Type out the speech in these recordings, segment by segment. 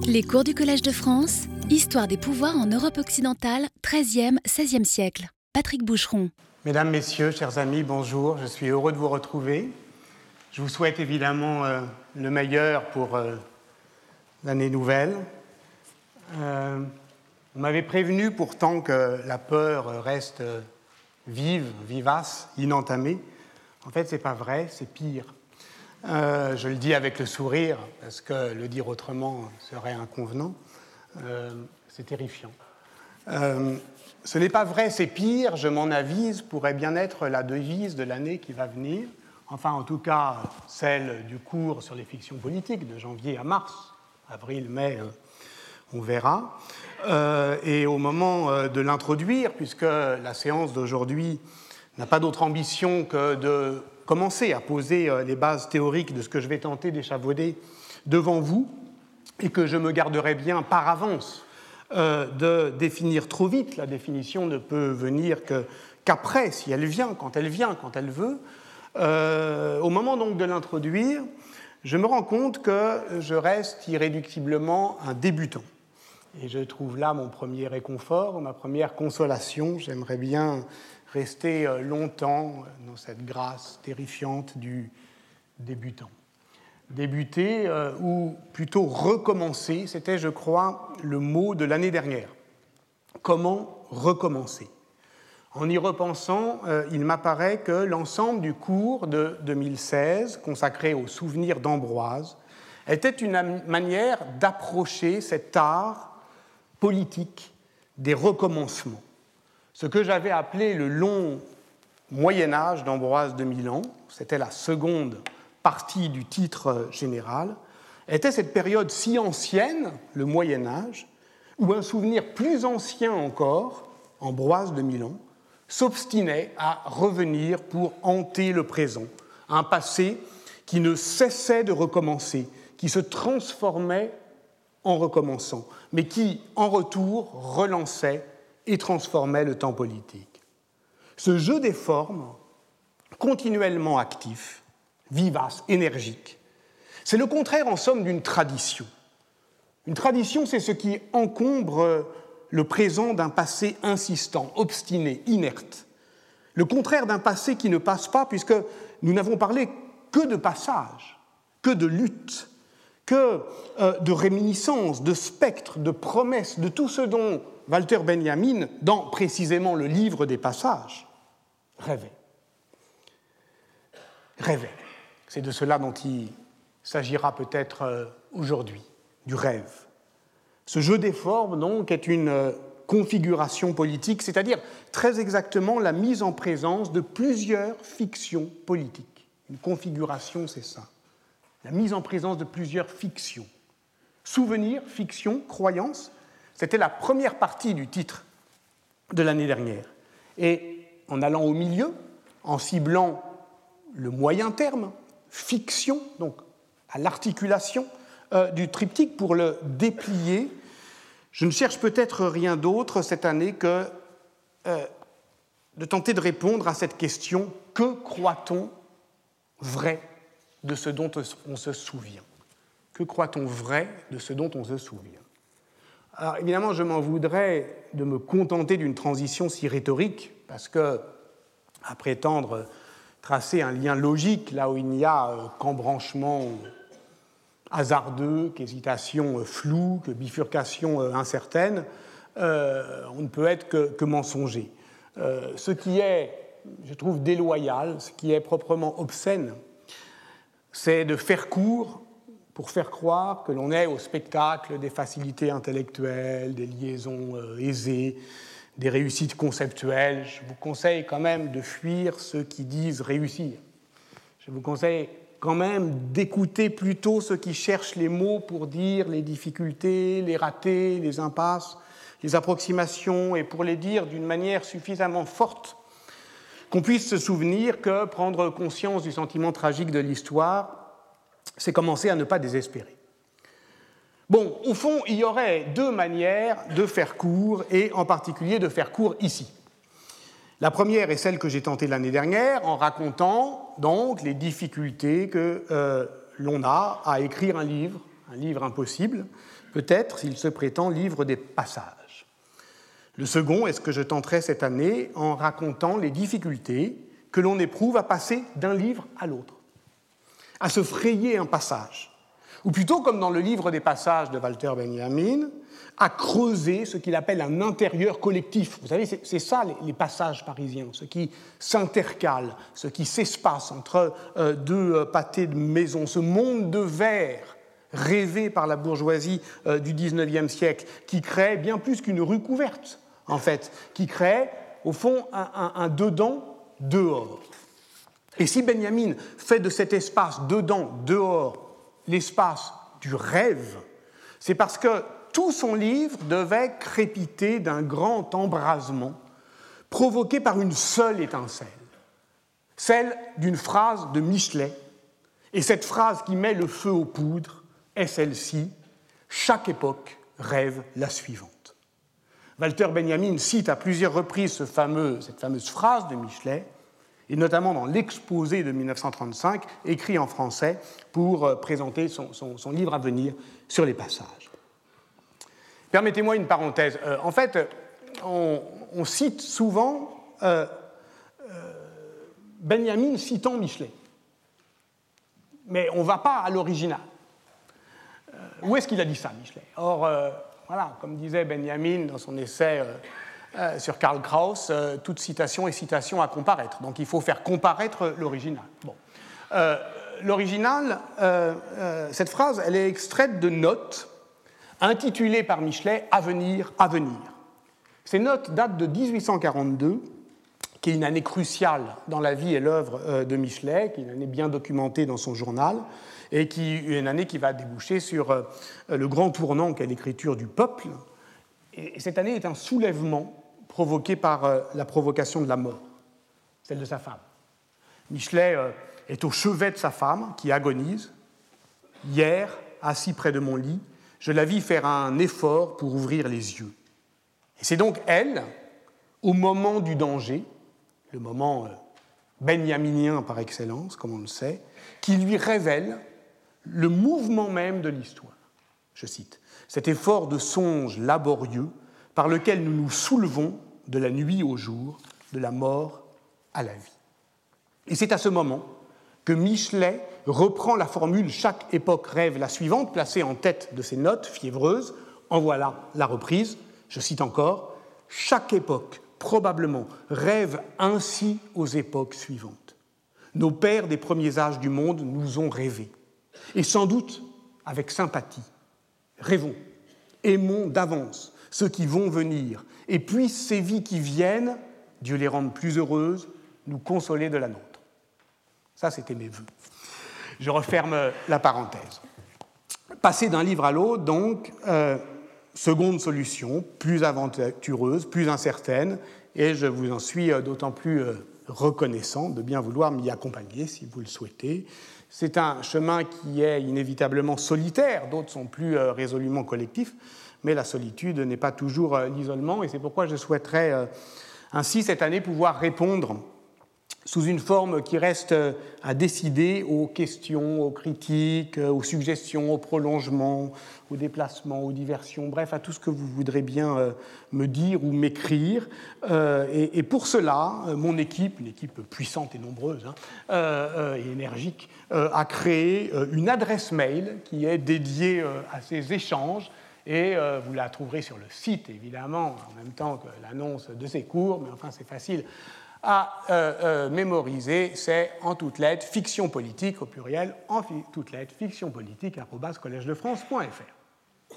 Les cours du Collège de France, Histoire des pouvoirs en Europe occidentale, 13e, 16e siècle. Patrick Boucheron. Mesdames, Messieurs, chers amis, bonjour. Je suis heureux de vous retrouver. Je vous souhaite évidemment euh, le meilleur pour euh, l'année nouvelle. Euh, on m'avait prévenu pourtant que la peur reste vive, vivace, inentamée. En fait, c'est pas vrai, c'est pire. Euh, je le dis avec le sourire, parce que le dire autrement serait inconvenant. Euh, c'est terrifiant. Euh, ce n'est pas vrai, c'est pire, je m'en avise, pourrait bien être la devise de l'année qui va venir. Enfin, en tout cas, celle du cours sur les fictions politiques de janvier à mars. Avril, mai, on verra. et au moment de l'introduire, puisque la séance d'aujourd'hui n'a pas d'autre ambition que de commencer à poser euh, les bases théoriques de ce que je vais tenter d'échafauder devant vous, et que je me garderai bien par avance euh, de définir trop vite. La définition ne peut venir qu'après, si elle vient, quand elle vient, quand elle veut. Euh, au moment donc de l'introduire, je me rends compte que je reste irréductiblement un débutant. Et je trouve là mon premier réconfort, ma première consolation. J'aimerais bien rester euh, longtemps dans cette grâce terrifiante du débutant. Débuter, euh, ou plutôt recommencer, c'était, je crois, le mot de l'année dernière. Comment recommencer? En y repensant, euh, il m'apparaît que l'ensemble du cours de 2016, consacré au souvenir d'Ambroise, était une manière d'approcher cet art politique des recommencements ce que j'avais appelé le long Moyen Âge d'Ambroise de Milan, c'était la seconde partie du titre général, était cette période si ancienne, le Moyen Âge, où un souvenir plus ancien encore, Ambroise de Milan, s'obstinait à revenir pour hanter le présent, un passé qui ne cessait de recommencer, qui se transformait en recommençant, mais qui, en retour, relançait et transformait le temps politique. Ce jeu des formes, continuellement actif, vivace, énergique, c'est le contraire en somme d'une tradition. Une tradition, c'est ce qui encombre le présent d'un passé insistant, obstiné, inerte. Le contraire d'un passé qui ne passe pas, puisque nous n'avons parlé que de passage, que de lutte, que euh, de réminiscences, de spectres, de promesses, de tout ce dont Walter Benjamin, dans précisément le livre des passages, rêvait. Rêvait. C'est de cela dont il s'agira peut-être euh, aujourd'hui, du rêve. Ce jeu des formes, donc, est une euh, configuration politique, c'est-à-dire très exactement la mise en présence de plusieurs fictions politiques. Une configuration, c'est ça. La mise en présence de plusieurs fictions. Souvenir, fiction, croyance, c'était la première partie du titre de l'année dernière. Et en allant au milieu, en ciblant le moyen terme, fiction, donc à l'articulation euh, du triptyque pour le déplier, je ne cherche peut-être rien d'autre cette année que euh, de tenter de répondre à cette question que croit-on vrai de ce dont on se souvient? Que croit-on vrai de ce dont on se souvient? Alors évidemment, je m'en voudrais de me contenter d'une transition si rhétorique, parce que, à prétendre tracer un lien logique là où il n'y a euh, qu'embranchement hasardeux, qu'hésitation euh, floue, que bifurcation euh, incertaine, on ne peut être que, que mensonger. ce qui est, je trouve, déloyal, ce qui est proprement obscène, c'est de faire court pour faire croire que l'on est au spectacle des facilités intellectuelles, des liaisons euh, aisées, des réussites conceptuelles. Je vous conseille quand même de fuir ceux qui disent réussir. Je vous conseille quand même d'écouter plutôt ceux qui cherchent les mots pour dire les difficultés, les ratés, les impasses, les approximations, et pour les dire d'une manière suffisamment forte qu'on puisse se souvenir que prendre conscience du sentiment tragique de l'histoire, c'est commencer à ne pas désespérer. Bon, au fond, il y aurait deux manières de faire court, et en particulier de faire court ici. La première est celle que j'ai tentée l'année dernière, en racontant donc les difficultés que euh, l'on a à écrire un livre, un livre impossible, peut-être s'il se prétend livre des passages. Le second est ce que je tenterai cette année en racontant les difficultés que l'on éprouve à passer d'un livre à l'autre, à se frayer un passage, ou plutôt comme dans le livre des passages de Walter Benjamin, à creuser ce qu'il appelle un intérieur collectif. Vous savez, c'est ça les, passages parisiens, ce qui s'intercale, ce qui s'espace entre euh, deux euh, pâtés de maison, ce monde de verre rêvé par la bourgeoisie euh, du XIXe siècle, qui crée bien plus qu'une rue couverte, en fait, qui crée, au fond, un, dedans dehors. Et si Benjamin fait de cet espace dedans, dehors, l'espace du rêve, c'est parce que tout son livre devait crépiter d'un grand embrasement provoqué par une seule étincelle, celle d'une phrase de Michelet. Et cette phrase qui met le feu aux poudres est celle-ci Chaque époque rêve la suivante. Walter Benjamin cite à plusieurs reprises cette fameuse phrase de Michelet et notamment dans l'exposé de 1935, écrit en français pour euh, présenter son, livre à venir sur les passages. Permettez-moi une parenthèse. Euh, en fait, on, cite souvent euh, Benjamin citant Michelet, mais on ne va pas à l'original. où est-ce qu'il a dit ça, Michelet? Or, voilà, comme disait Benjamin dans son essai euh, sur Karl Kraus, euh, toute citation est citation à comparaître. Donc il faut faire comparaître l'original. Bon. Euh, l'original, cette phrase, elle est extraite de notes intitulées par Michelet Avenir, Avenir. Ces notes datent de 1842, qui est une année cruciale dans la vie et l'œuvre de Michelet, qui est une année bien documentée dans son journal, et qui est une année qui va déboucher sur le grand tournant qu'est l'écriture du peuple. Et cette année est un soulèvement provoquée par euh, la provocation de la mort, celle de sa femme. Michelet euh, est au chevet de sa femme qui agonise. Hier, assis près de mon lit, je la vis faire un effort pour ouvrir les yeux. Et c'est donc elle, au moment du danger, le moment euh, benjaminien par excellence, comme on le sait, qui lui révèle le mouvement même de l'histoire. Je cite, cet effort de songe laborieux par lequel nous nous soulevons de la nuit au jour, de la mort à la vie. Et c'est à ce moment que Michelet reprend la formule Chaque époque rêve la suivante, placée en tête de ses notes fiévreuses. En voilà la reprise. Je cite encore Chaque époque, probablement, rêve ainsi aux époques suivantes. Nos pères des premiers âges du monde nous ont rêvé, et sans doute avec sympathie. Rêvons, aimons d'avance ceux qui vont venir, et puissent ces vies qui viennent, Dieu les rende plus heureuses, nous consoler de la nôtre. Ça, c'était mes voeux. Je referme la parenthèse. Passer d'un livre à l'autre, donc, euh, seconde solution, plus aventureuse, plus incertaine, et je vous en suis euh, d'autant plus euh, reconnaissant de bien vouloir m'y accompagner si vous le souhaitez. C'est un chemin qui est inévitablement solitaire, d'autres sont plus résolument collectifs, mais la solitude n'est pas toujours euh, l'isolement, et c'est pourquoi je souhaiterais euh, ainsi cette année pouvoir répondre sous une forme qui reste euh, à décider aux questions, aux critiques, aux suggestions, aux prolongements, aux déplacements, aux diversions, bref, à tout ce que vous voudrez bien me dire ou m'écrire. Et pour cela, mon équipe, une équipe puissante et nombreuse hein, et énergique, a créé une adresse mail qui est dédiée à ces échanges et euh, vous la trouverez sur le site, évidemment, en même temps que l'annonce de ces cours, mais enfin c'est facile à euh, euh, mémoriser. C'est en toutes lettres, fiction politique au pluriel, en toutes lettres, fiction politique, collège-de-france.fr.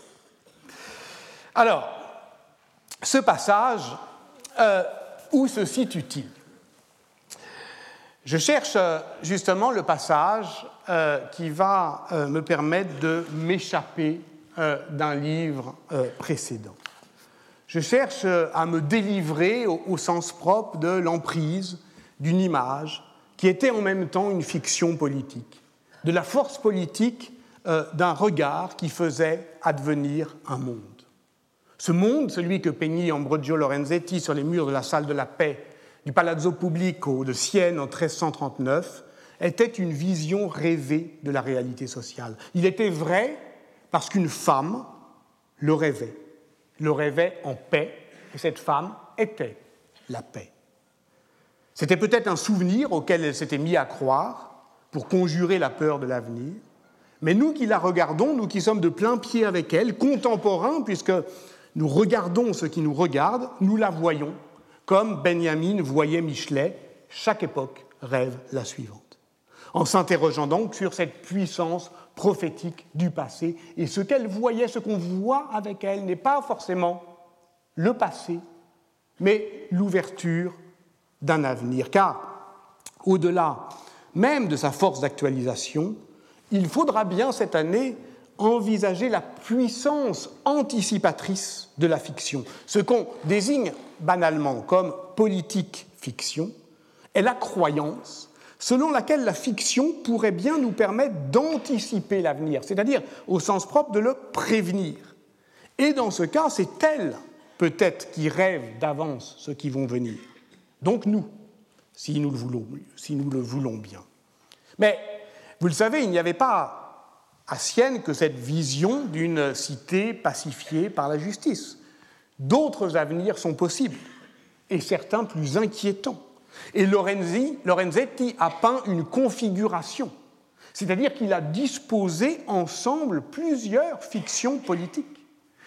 Alors, ce passage, où se situe-t-il? Je cherche justement le passage qui va me permettre de m'échapper d'un livre euh, précédent. Je cherche euh, à me délivrer au, sens propre de l'emprise d'une image qui était en même temps une fiction politique, de la force politique d'un regard qui faisait advenir un monde. Ce monde, celui que peignit Ambrogio Lorenzetti sur les murs de la salle de la paix du Palazzo Pubblico de Sienne en 1339, était une vision rêvée de la réalité sociale. Il était vrai parce qu'une femme le rêvait, le rêvait en paix, et cette femme était la paix. C'était peut-être un souvenir auquel elle s'était mise à croire pour conjurer la peur de l'avenir, mais nous qui la regardons, nous qui sommes de plein pied avec elle, contemporains, puisque nous regardons ce qui nous regarde, nous la voyons, comme Benjamin voyait Michelet, chaque époque rêve la suivante. En s'interrogeant donc sur cette puissance prophétique du passé, et ce qu'elle voyait, ce qu'on voit avec elle, n'est pas forcément le passé, mais l'ouverture d'un avenir. Car, au-delà même de sa force d'actualisation, il faudra bien cette année envisager la puissance anticipatrice de la fiction. Ce qu'on désigne banalement comme politique fiction est la croyance selon laquelle la fiction pourrait bien nous permettre d'anticiper l'avenir, c'est-à-dire au sens propre de le prévenir. Et dans ce cas, c'est elle peut-être qui rêve d'avance ce qui vont venir. Donc nous, si nous le voulons, si nous le voulons bien. Mais vous le savez, il n'y avait pas à Sienne que cette vision d'une cité pacifiée par la justice. D'autres avenirs sont possibles, et certains plus inquiétants. Et Lorenzetti a peint une configuration, c'est-à-dire qu'il a disposé ensemble plusieurs fictions politiques,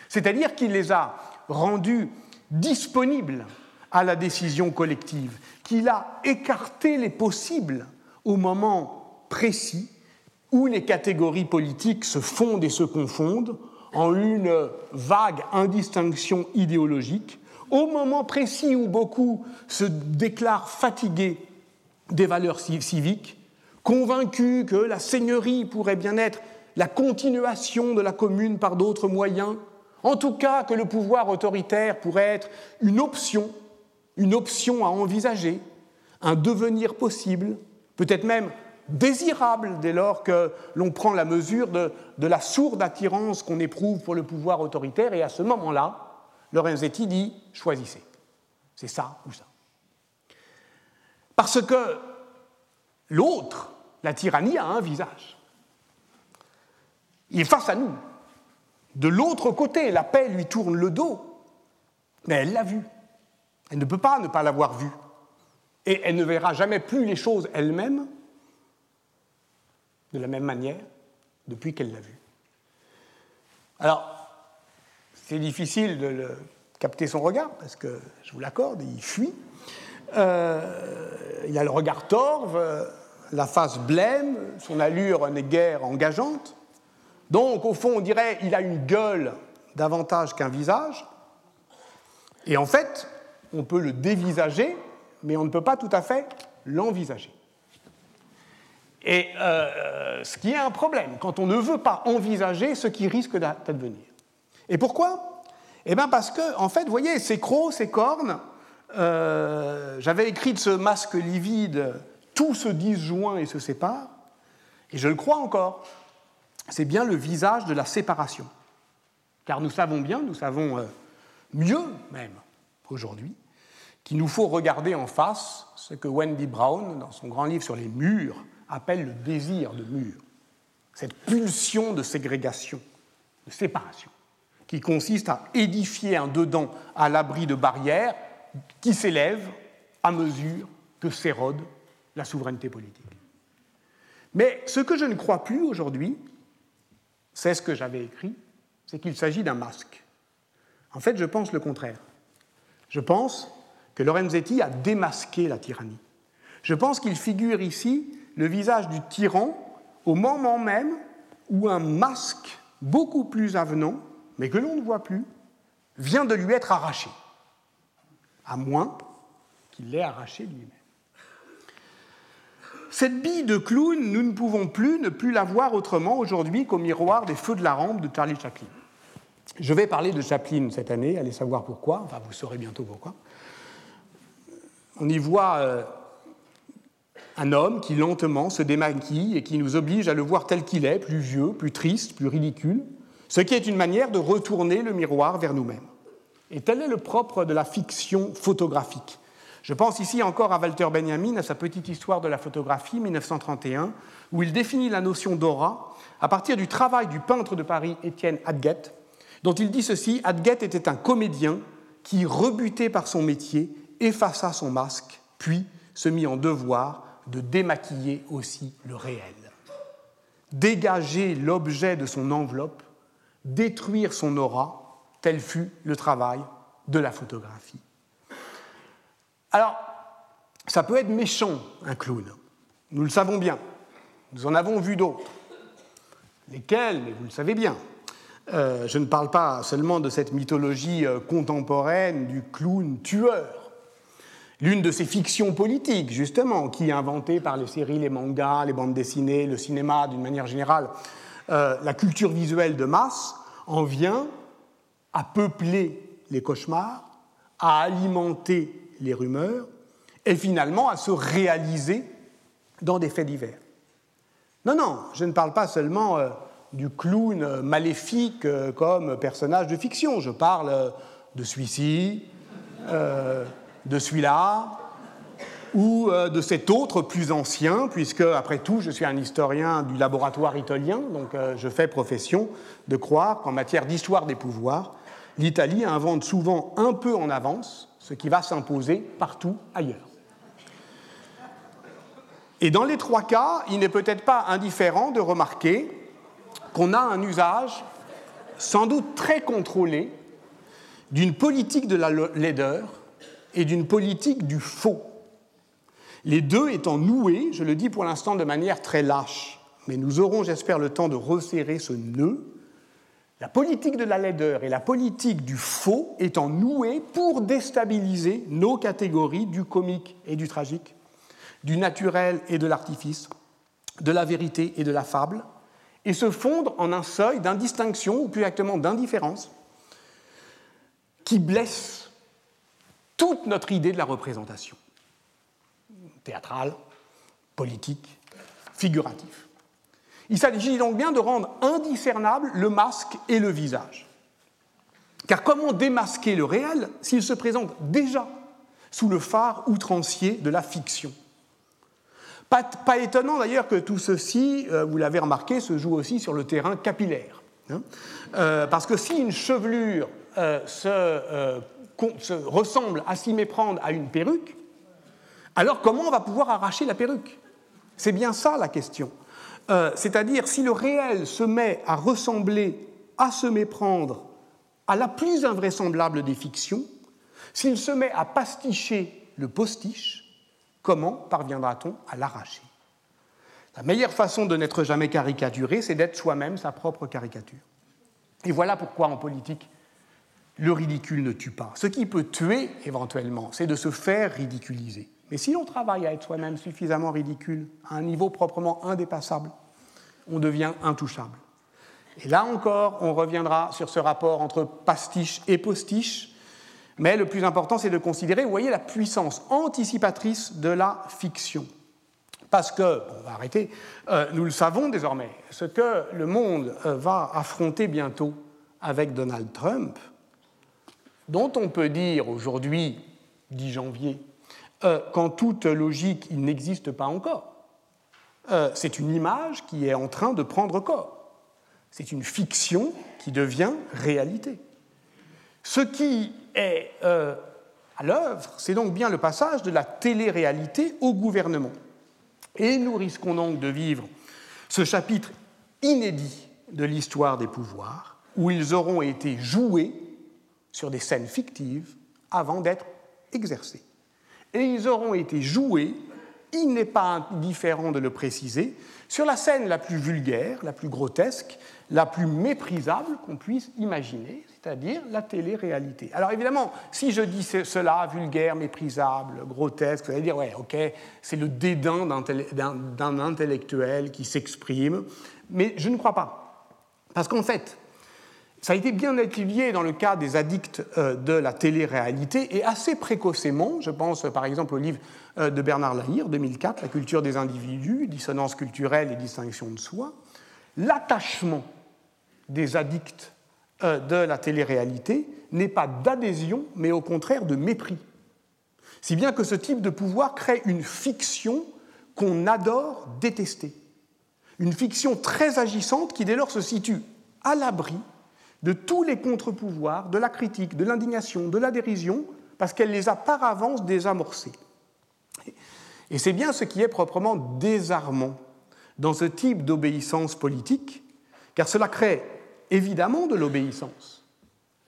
c'est-à-dire qu'il les a rendues disponibles à la décision collective, qu'il a écarté les possibles au moment précis où les catégories politiques se fondent et se confondent en une vague indistinction idéologique, au moment précis où beaucoup se déclarent fatigués des valeurs civiques, convaincus que la seigneurie pourrait bien être la continuation de la commune par d'autres moyens, en tout cas que le pouvoir autoritaire pourrait être une option, une option à envisager, un devenir possible, peut-être même désirable dès lors que l'on prend la mesure de, la sourde attirance qu'on éprouve pour le pouvoir autoritaire, et à ce moment-là, Lorenzetti dit choisissez. C'est ça ou ça. Parce que l'autre, la tyrannie, a un visage. Il est face à nous. De l'autre côté, la paix lui tourne le dos, mais elle l'a vu. Elle ne peut pas ne pas l'avoir vu. Et elle ne verra jamais plus les choses elle-même de la même manière depuis qu'elle l'a vu. Alors, c'est difficile de capter son regard, parce que, je vous l'accorde, il fuit. Euh, il a le regard torve, la face blême, son allure n'est guère engageante. Donc, au fond, on dirait il a une gueule davantage qu'un visage. Et en fait, on peut le dévisager, mais on ne peut pas tout à fait l'envisager. Et euh, ce qui est un problème quand on ne veut pas envisager ce qui risque d'advenir. Et pourquoi? Eh bien parce que, en fait, vous voyez, ces crocs, ces cornes, euh, j'avais écrit de ce masque livide, tout se disjoint et se sépare, et je le crois encore, c'est bien le visage de la séparation. Car nous savons bien, nous savons euh, mieux même aujourd'hui, qu'il nous faut regarder en face ce que Wendy Brown, dans son grand livre sur les murs, appelle le désir de mur, cette pulsion de ségrégation, de séparation, qui consiste à édifier un dedans à l'abri de barrières qui s'élèvent à mesure que s'érode la souveraineté politique. Mais ce que je ne crois plus aujourd'hui, c'est ce que j'avais écrit, c'est qu'il s'agit d'un masque. En fait, je pense le contraire. Je pense que Lorenzetti a démasqué la tyrannie. Je pense qu'il figure ici le visage du tyran au moment même où un masque beaucoup plus avenant, mais que l'on ne voit plus, vient de lui être arraché, à moins qu'il l'ait arraché lui-même. Cette bille de clown, nous ne pouvons plus ne plus la voir autrement aujourd'hui qu'au miroir des feux de la rampe de Charlie Chaplin. Je vais parler de Chaplin cette année, allez savoir pourquoi, enfin vous saurez bientôt pourquoi. On y voit euh, un homme qui lentement se démaquille et qui nous oblige à le voir tel qu'il est, plus vieux, plus triste, plus ridicule, ce qui est une manière de retourner le miroir vers nous-mêmes. Et tel est le propre de la fiction photographique. Je pense ici encore à Walter Benjamin, à sa petite histoire de la photographie, 1931, où il définit la notion d'aura à partir du travail du peintre de Paris Étienne Adguet, dont il dit ceci Adguet était un comédien qui, rebuté par son métier, effaça son masque, puis se mit en devoir de démaquiller aussi le réel. Dégager l'objet de son enveloppe, détruire son aura, tel fut le travail de la photographie. Alors, ça peut être méchant, un clown. Nous le savons bien. Nous en avons vu d'autres. Lesquels Mais vous le savez bien. Euh, je ne parle pas seulement de cette mythologie euh, contemporaine du clown tueur. L'une de ces fictions politiques, justement, qui est inventée par les séries, les mangas, les bandes dessinées, le cinéma d'une manière générale, euh, la culture visuelle de masse, en vient à peupler les cauchemars, à alimenter les rumeurs et finalement à se réaliser dans des faits divers. Non, non, je ne parle pas seulement euh, du clown euh, maléfique comme personnage de fiction, je parle de celui-ci, de celui-là, ou de cet autre plus ancien, puisque, après tout, je suis un historien du laboratoire italien, donc je fais profession de croire qu'en matière d'histoire des pouvoirs, l'Italie invente souvent un peu en avance ce qui va s'imposer partout ailleurs. Et dans les trois cas, il n'est peut-être pas indifférent de remarquer qu'on a un usage sans doute très contrôlé d'une politique de la laideur et d'une politique du faux. Les deux étant noués, je le dis pour l'instant de manière très lâche, mais nous aurons, j'espère, le temps de resserrer ce nœud. La politique de la laideur et la politique du faux étant nouées pour déstabiliser nos catégories du comique et du tragique, du naturel et de l'artifice, de la vérité et de la fable, et se fondre en un seuil d'indistinction, ou plus exactement d'indifférence, qui blesse toute notre idée de la représentation, théâtrale, politique, figurative. Il s'agit donc bien de rendre indiscernable le masque et le visage. Car comment démasquer le réel s'il se présente déjà sous le phare outrancier de la fiction? Pas, étonnant d'ailleurs que tout ceci, euh, vous l'avez remarqué, se joue aussi sur le terrain capillaire. Hein. Euh, parce que si une chevelure euh, se, ressemble à s'y méprendre à une perruque, alors comment on va pouvoir arracher la perruque? C'est bien ça la question. Euh, c'est-à-dire si le réel se met à ressembler, à se méprendre à la plus invraisemblable des fictions, s'il se met à pasticher le postiche, comment parviendra-t-on à l'arracher? La meilleure façon de n'être jamais caricaturé, c'est d'être soi-même sa propre caricature. Et voilà pourquoi en politique, le ridicule ne tue pas. Ce qui peut tuer, éventuellement, c'est de se faire ridiculiser. Mais si l'on travaille à être soi-même suffisamment ridicule, à un niveau proprement indépassable, on devient intouchable. Et là encore, on reviendra sur ce rapport entre pastiche et postiche, mais le plus important, c'est de considérer, vous voyez, la puissance anticipatrice de la fiction. Parce que, on va arrêter, euh, nous le savons désormais, ce que le monde euh, va affronter bientôt avec Donald Trump, dont on peut dire aujourd'hui, 10 janvier, euh, qu'en toute logique, il n'existe pas encore. Euh, c'est une image qui est en train de prendre corps. C'est une fiction qui devient réalité. Ce qui est euh, à l'œuvre, c'est donc bien le passage de la télé-réalité au gouvernement. Et nous risquons donc de vivre ce chapitre inédit de l'histoire des pouvoirs, où ils auront été joués sur des scènes fictives avant d'être exercés et ils auront été joués, il n'est pas indifférent de le préciser, sur la scène la plus vulgaire, la plus grotesque, la plus méprisable qu'on puisse imaginer, c'est-à-dire la télé-réalité. Alors évidemment, si je dis cela, vulgaire, méprisable, grotesque, vous allez dire, ouais, ok, c'est le dédain d'un intellectuel qui s'exprime, mais je ne crois pas. Parce qu'en fait, ça a été bien étudié dans le cas des addicts euh, de la télé-réalité et assez précocement, je pense par exemple au livre euh, de Bernard Lahire, 2004, La culture des individus, dissonance culturelle et distinction de soi, l'attachement des addicts euh, de la télé-réalité n'est pas d'adhésion, mais au contraire de mépris. Si bien que ce type de pouvoir crée une fiction qu'on adore détester. Une fiction très agissante qui dès lors se situe à l'abri de tous les contre-pouvoirs, de la critique, de l'indignation, de la dérision, parce qu'elle les a par avance désamorcés. Et c'est bien ce qui est proprement désarmant dans ce type d'obéissance politique, car cela crée évidemment de l'obéissance,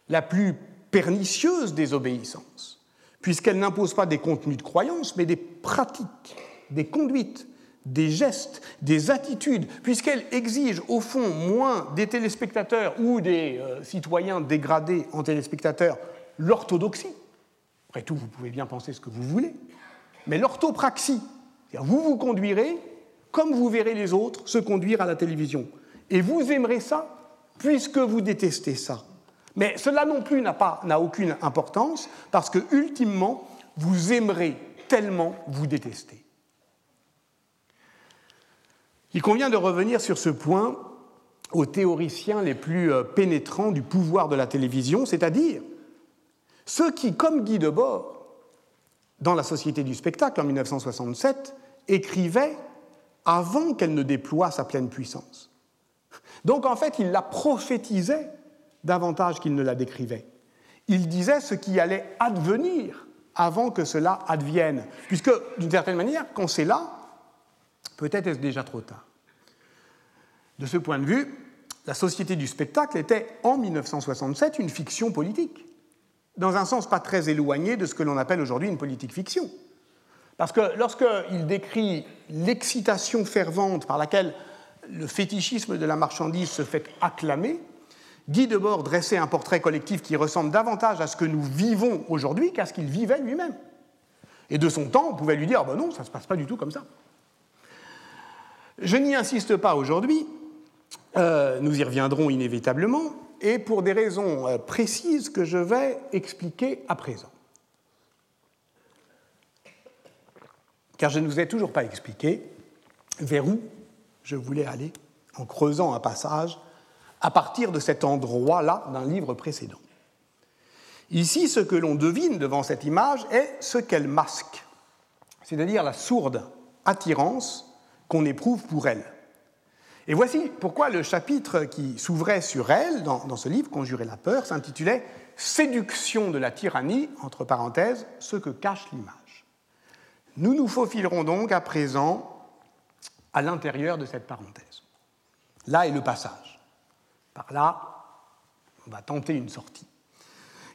la plus pernicieuse des obéissances, puisqu'elle n'impose pas des contenus de croyance, mais des pratiques, des conduites, des gestes, des attitudes, puisqu'elle exige au fond moins des téléspectateurs ou des euh, citoyens dégradés en téléspectateurs l'orthodoxie. Après tout, vous pouvez bien penser ce que vous voulez, mais l'orthopraxie, vous vous conduirez comme vous verrez les autres se conduire à la télévision. Et vous aimerez ça puisque vous détestez ça. Mais cela non plus n'a aucune importance parce que, ultimement, vous aimerez tellement vous détester. Il convient de revenir sur ce point aux théoriciens les plus euh, pénétrants du pouvoir de la télévision, c'est-à-dire ceux qui, comme Guy Debord, dans La Société du spectacle en 1967, écrivaient avant qu'elle ne déploie sa pleine puissance. Donc en fait, il la prophétisait davantage qu'il ne la décrivait. Il disait ce qui allait advenir avant que cela advienne, puisque d'une certaine manière, quand c'est là, peut-être est-ce déjà trop tard. De ce point de vue, la société du spectacle était en 1967 une fiction politique, dans un sens pas très éloigné de ce que l'on appelle aujourd'hui une politique fiction. Parce que lorsqu'il décrit l'excitation fervente par laquelle le fétichisme de la marchandise se fait acclamer, Guy Debord dressait un portrait collectif qui ressemble davantage à ce que nous vivons aujourd'hui qu'à ce qu'il vivait lui-même. Et de son temps, on pouvait lui dire, ah ben non, ça ne se passe pas du tout comme ça. Je n'y insiste pas aujourd'hui, euh, nous y reviendrons inévitablement, et pour des raisons euh, précises que je vais expliquer à présent. car je ne vous ai toujours pas expliqué vers où je voulais aller en creusant un passage à partir de cet endroit-là d'un livre précédent. Ici, ce que l'on devine devant cette image est ce qu'elle masque, c'est-à-dire la sourde attirance qu'on éprouve pour elle. Et voici pourquoi le chapitre qui s'ouvrait sur elle dans, ce livre, Conjurer la peur, s'intitulait Séduction de la tyrannie, entre parenthèses, ce que cache l'image. Nous nous faufilerons donc à présent à l'intérieur de cette parenthèse. Là est le passage. Par là, on va tenter une sortie.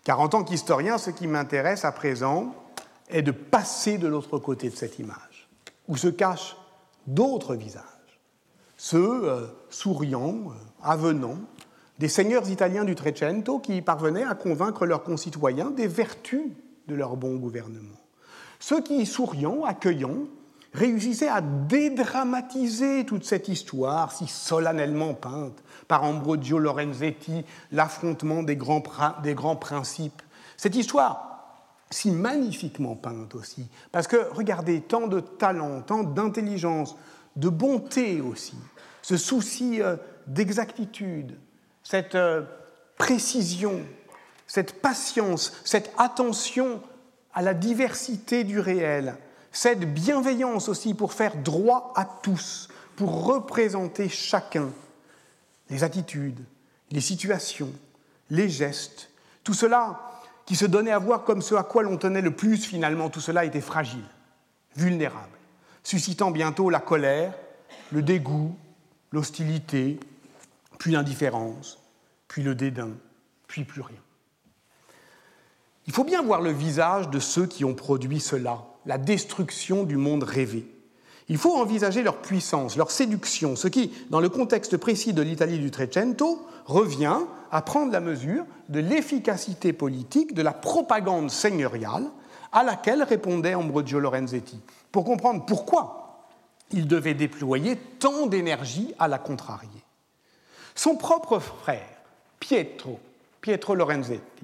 Car en tant qu'historien, ce qui m'intéresse à présent est de passer de l'autre côté de cette image, où se cachent d'autres visages, ceux euh, souriants, euh, avenants, des seigneurs italiens du Trecento qui parvenaient à convaincre leurs concitoyens des vertus de leur bon gouvernement. Ceux qui, souriant, accueillants, réussissaient à dédramatiser toute cette histoire si solennellement peinte par Ambrogio Lorenzetti, l'affrontement des grands, des grands principes. Cette histoire si magnifiquement peinte aussi, parce que regardez, tant de talent, tant d'intelligence, de bonté aussi, ce souci euh, d'exactitude, cette euh, précision, cette patience, cette attention à la diversité du réel, cette bienveillance aussi pour faire droit à tous, pour représenter chacun, les attitudes, les situations, les gestes, tout cela qui se donnait à voir comme ce à quoi l'on tenait le plus finalement, tout cela était fragile, vulnérable, suscitant bientôt la colère, le dégoût, l'hostilité, puis l'indifférence, puis le dédain, puis plus rien. Il faut bien voir le visage de ceux qui ont produit cela, la destruction du monde rêvé. Il faut envisager leur puissance, leur séduction, ce qui, dans le contexte précis de l'Italie du Trecento, revient à prendre la mesure de l'efficacité politique de la propagande seigneuriale à laquelle répondait Ambrogio Lorenzetti, pour comprendre pourquoi il devait déployer tant d'énergie à la contrarier. Son propre frère, Pietro, Pietro Lorenzetti,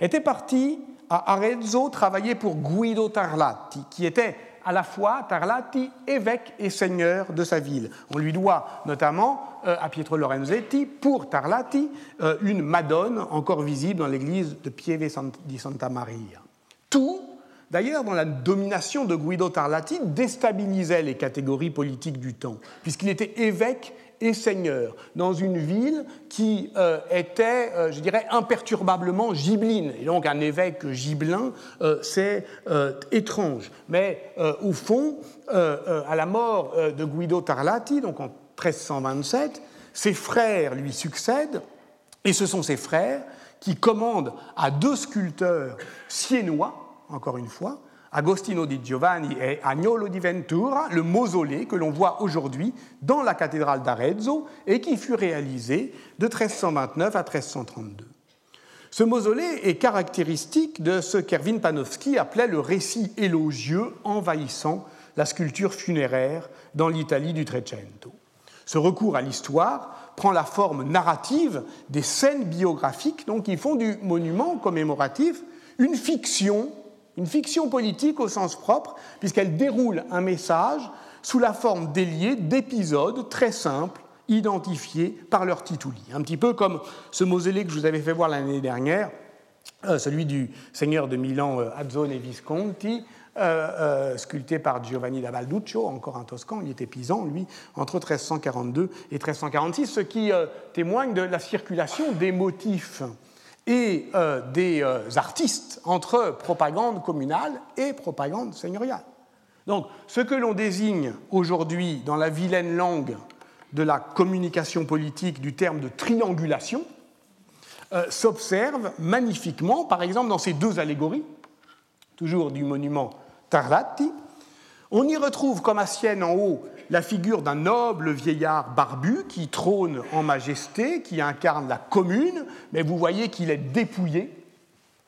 était parti à Arezzo travailler pour Guido Tarlati, qui était à la fois Tarlati, évêque et seigneur de sa ville. On lui doit notamment euh, à Pietro Lorenzetti, pour Tarlati, euh, une Madone encore visible dans l'église de Pieve di Santa Maria. Tout d'ailleurs, dans la domination de Guido Tarlati, déstabilisait les catégories politiques du temps, puisqu'il était évêque et seigneur dans une ville qui euh, était, euh, je dirais, imperturbablement gibeline. Et donc un évêque gibelin, euh, c'est étrange. Mais au fond, à la mort de Guido Tarlati, donc en 1327, ses frères lui succèdent, et ce sont ses frères qui commandent à deux sculpteurs siennois, encore une fois, Agostino di Giovanni et Agnolo di Ventura, le mausolée que l'on voit aujourd'hui dans la cathédrale d'Arezzo et qui fut réalisé de 1329 à 1332. Ce mausolée est caractéristique de ce qu'Erwin Panofsky appelait le récit élogieux envahissant la sculpture funéraire dans l'Italie du Trecento. Ce recours à l'histoire prend la forme narrative des scènes biographiques donc, qui font du monument commémoratif une fiction une fiction politique au sens propre, puisqu'elle déroule un message sous la forme déliée d'épisodes très simples, identifiés par leur tituli. Un petit peu comme ce mausolée que je vous avais fait voir l'année dernière, euh, celui du seigneur de Milan euh, Azzone Visconti, euh, sculpté par Giovanni da Balduccio, encore un Toscan, il était pisan, lui, entre 1342 et 1346, ce qui témoigne de la circulation des motifs et euh, des euh, artistes entre propagande communale et propagande seigneuriale. Donc, ce que l'on désigne aujourd'hui dans la vilaine langue de la communication politique du terme de triangulation euh, s'observe magnifiquement, par exemple, dans ces deux allégories, toujours du monument Tarlatti. On y retrouve comme à Sienne en haut la figure d'un noble vieillard barbu qui trône en majesté, qui incarne la commune, mais vous voyez qu'il est dépouillé.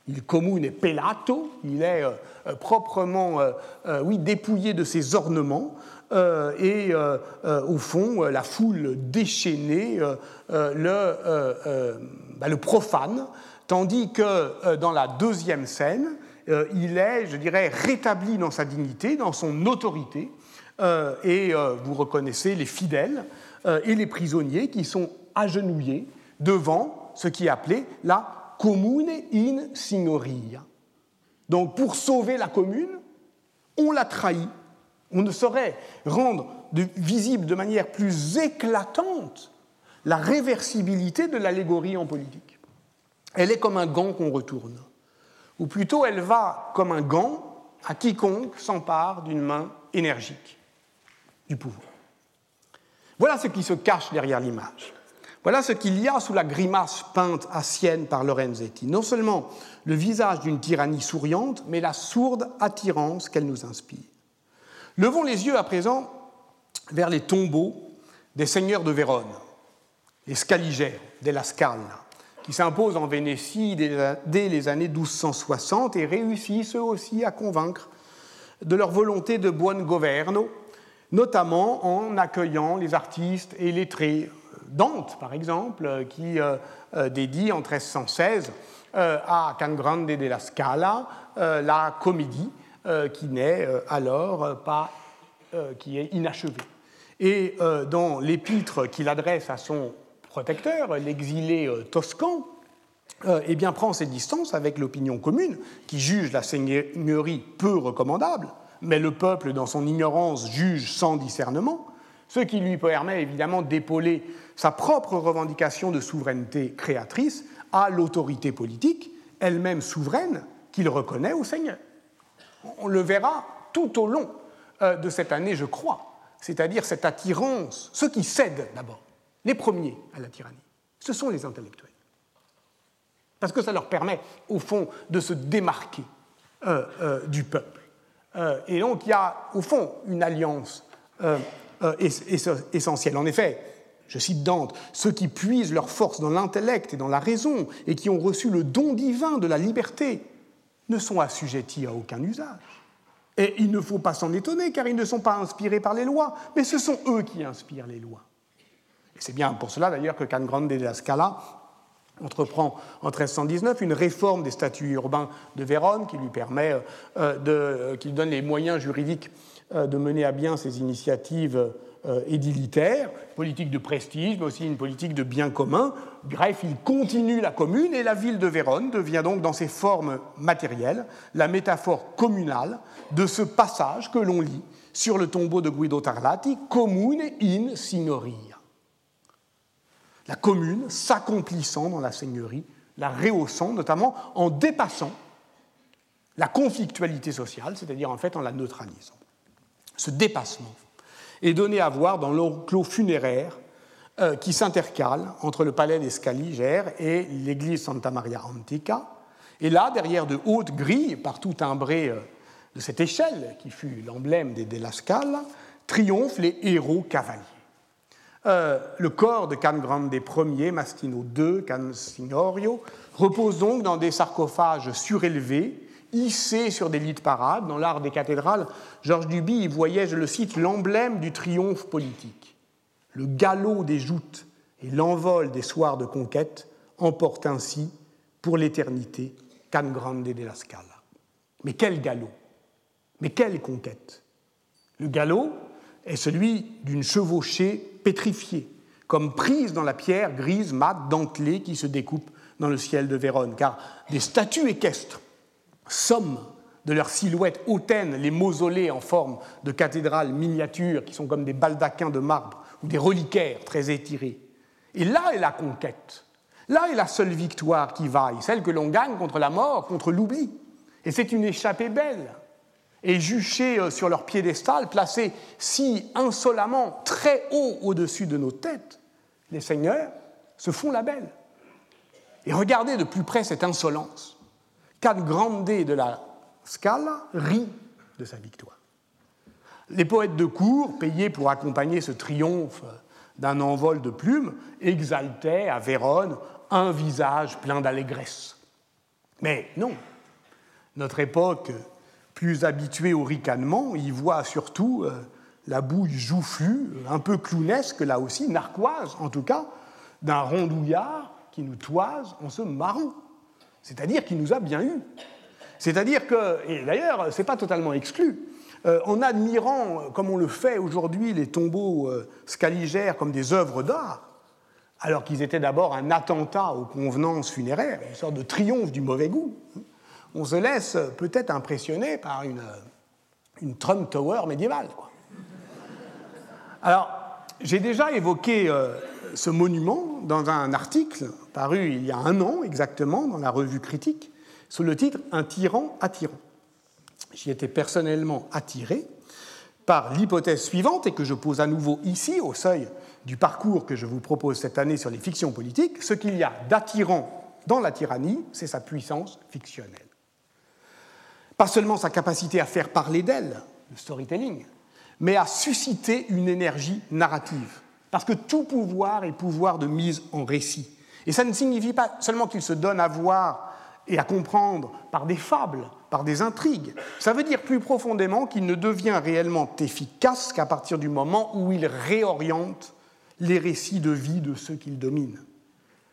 Il commune est pelato, il est euh, euh, proprement euh, oui, dépouillé de ses ornements, et au fond, la foule déchaînée bah, le profane, tandis que dans la deuxième scène, il est, je dirais, rétabli dans sa dignité, dans son autorité, euh, et euh, vous reconnaissez les fidèles euh, et les prisonniers qui sont agenouillés devant ce qui est appelé la commune in signoria. Donc pour sauver la commune, on l'a trahi. On ne saurait rendre visible de manière plus éclatante la réversibilité de l'allégorie en politique. Elle est comme un gant qu'on retourne, ou plutôt elle va comme un gant à quiconque s'empare d'une main énergique du pouvoir. Voilà ce qui se cache derrière l'image. Voilà ce qu'il y a sous la grimace peinte à Sienne par Lorenzetti. Non seulement le visage d'une tyrannie souriante, mais la sourde attirance qu'elle nous inspire. Levons les yeux à présent vers les tombeaux des seigneurs de Vérone, les Scaligères della Scala, qui s'imposent en Vénétie dès les années 1260 et réussissent eux aussi à convaincre de leur volonté de buon governo notamment en accueillant les artistes et lettrés. Dante, par exemple, qui euh, euh, dédie en 1316 euh, à Can Grande della Scala la comédie qui n'est alors pas, qui est inachevée. Et dans l'épître qu'il adresse à son protecteur, l'exilé toscan, eh bien, prend ses distances avec l'opinion commune, qui juge la seigneurie peu recommandable, mais le peuple, dans son ignorance, juge sans discernement, ce qui lui permet évidemment d'épauler sa propre revendication de souveraineté créatrice à l'autorité politique, elle-même souveraine, qu'il reconnaît au Seigneur. On le verra tout au long euh, de cette année, je crois, c'est-à-dire cette attirance, ceux qui cèdent d'abord, les premiers à la tyrannie, ce sont les intellectuels. Parce que ça leur permet, au fond, de se démarquer euh, euh, du peuple. Euh, et donc il y a au fond une alliance essentielle. En effet, je cite Dante, ceux qui puisent leur force dans l'intellect et dans la raison et qui ont reçu le don divin de la liberté ne sont assujettis à aucun usage. Et il ne faut pas s'en étonner car ils ne sont pas inspirés par les lois, mais ce sont eux qui inspirent les lois. C'est bien pour cela d'ailleurs que Can Grande de la Scala entreprend en 1319 une réforme des statuts urbains de Vérone qui lui permet euh, de, qui donne les moyens juridiques de mener à bien ces initiatives édilitaires, politique de prestige, mais aussi une politique de bien commun. Bref, il continue la commune et la ville de Vérone devient donc dans ses formes matérielles la métaphore communale de ce passage que l'on lit sur le tombeau de Guido Tarlati, Commune in signoria. La commune s'accomplissant dans la seigneurie, la rehaussant notamment en dépassant la conflictualité sociale, c'est-à-dire en fait en la neutralisant. Ce dépassement est donné à voir dans l'enclos funéraire euh, qui s'intercale entre le palais des Scaligères et l'église Santa Maria Antica. Et là, derrière de hautes grilles, partout timbrées euh, de cette échelle qui fut l'emblème des Della Scala, triomphent les héros cavaliers. Euh, le corps de Can Grande Ier, Mastino II, Can Signorio, repose donc dans des sarcophages surélevés, hissés sur des lits de parade. Dans l'art des cathédrales, Georges Duby y voyait, je le cite, l'emblème du triomphe politique. Le galop des joutes et l'envol des soirs de conquête emportent ainsi, pour l'éternité, Can Grande della Scala. Mais quel galop mais quelle conquête Le galop est celui d'une chevauchée pétrifiée, comme prise dans la pierre grise, mate, dentelée qui se découpe dans le ciel de Vérone, car des statues équestres somment de leur silhouette hautaine les mausolées en forme de cathédrales miniatures qui sont comme des baldaquins de marbre ou des reliquaires très étirés. Et là est la conquête. Là est la seule victoire qui vaille, celle que l'on gagne contre la mort, contre l'oubli. Et c'est une échappée belle et juchés euh, sur leur piédestal, placés si insolemment très haut au-dessus de nos têtes, les seigneurs se font la belle. Et regardez de plus près cette insolence. Can Grande de la Scala rit de sa victoire. Les poètes de cour, payés pour accompagner ce triomphe d'un envol de plumes, exaltaient à Vérone un visage plein d'allégresse. Mais non, notre époque plus habitué au ricanement, il voit surtout euh, la bouille joufflue, un peu clownesque là aussi, narquoise en tout cas, d'un rondouillard qui nous toise en se marrant. C'est-à-dire qu'il nous a bien eu. C'est-à-dire que, et d'ailleurs, ce n'est pas totalement exclu, euh, en admirant, comme on le fait aujourd'hui, les tombeaux euh, scaligères comme des œuvres d'art, alors qu'ils étaient d'abord un attentat aux convenances funéraires, une sorte de triomphe du mauvais goût, on se laisse peut-être impressionner par une, Trump Tower médiévale. Alors, j'ai déjà évoqué euh, ce monument dans un article paru il y a un an exactement dans la revue Critique, sous le titre Un tyran attirant. J'y étais personnellement attiré par l'hypothèse suivante, et que je pose à nouveau ici, au seuil du parcours que je vous propose cette année sur les fictions politiques, ce qu'il y a d'attirant dans la tyrannie, c'est sa puissance fictionnelle. Pas seulement sa capacité à faire parler d'elle, le storytelling, mais à susciter une énergie narrative. Parce que tout pouvoir est pouvoir de mise en récit. Et ça ne signifie pas seulement qu'il se donne à voir et à comprendre par des fables, par des intrigues. Ça veut dire plus profondément qu'il ne devient réellement efficace qu'à partir du moment où il réoriente les récits de vie de ceux qu'il domine.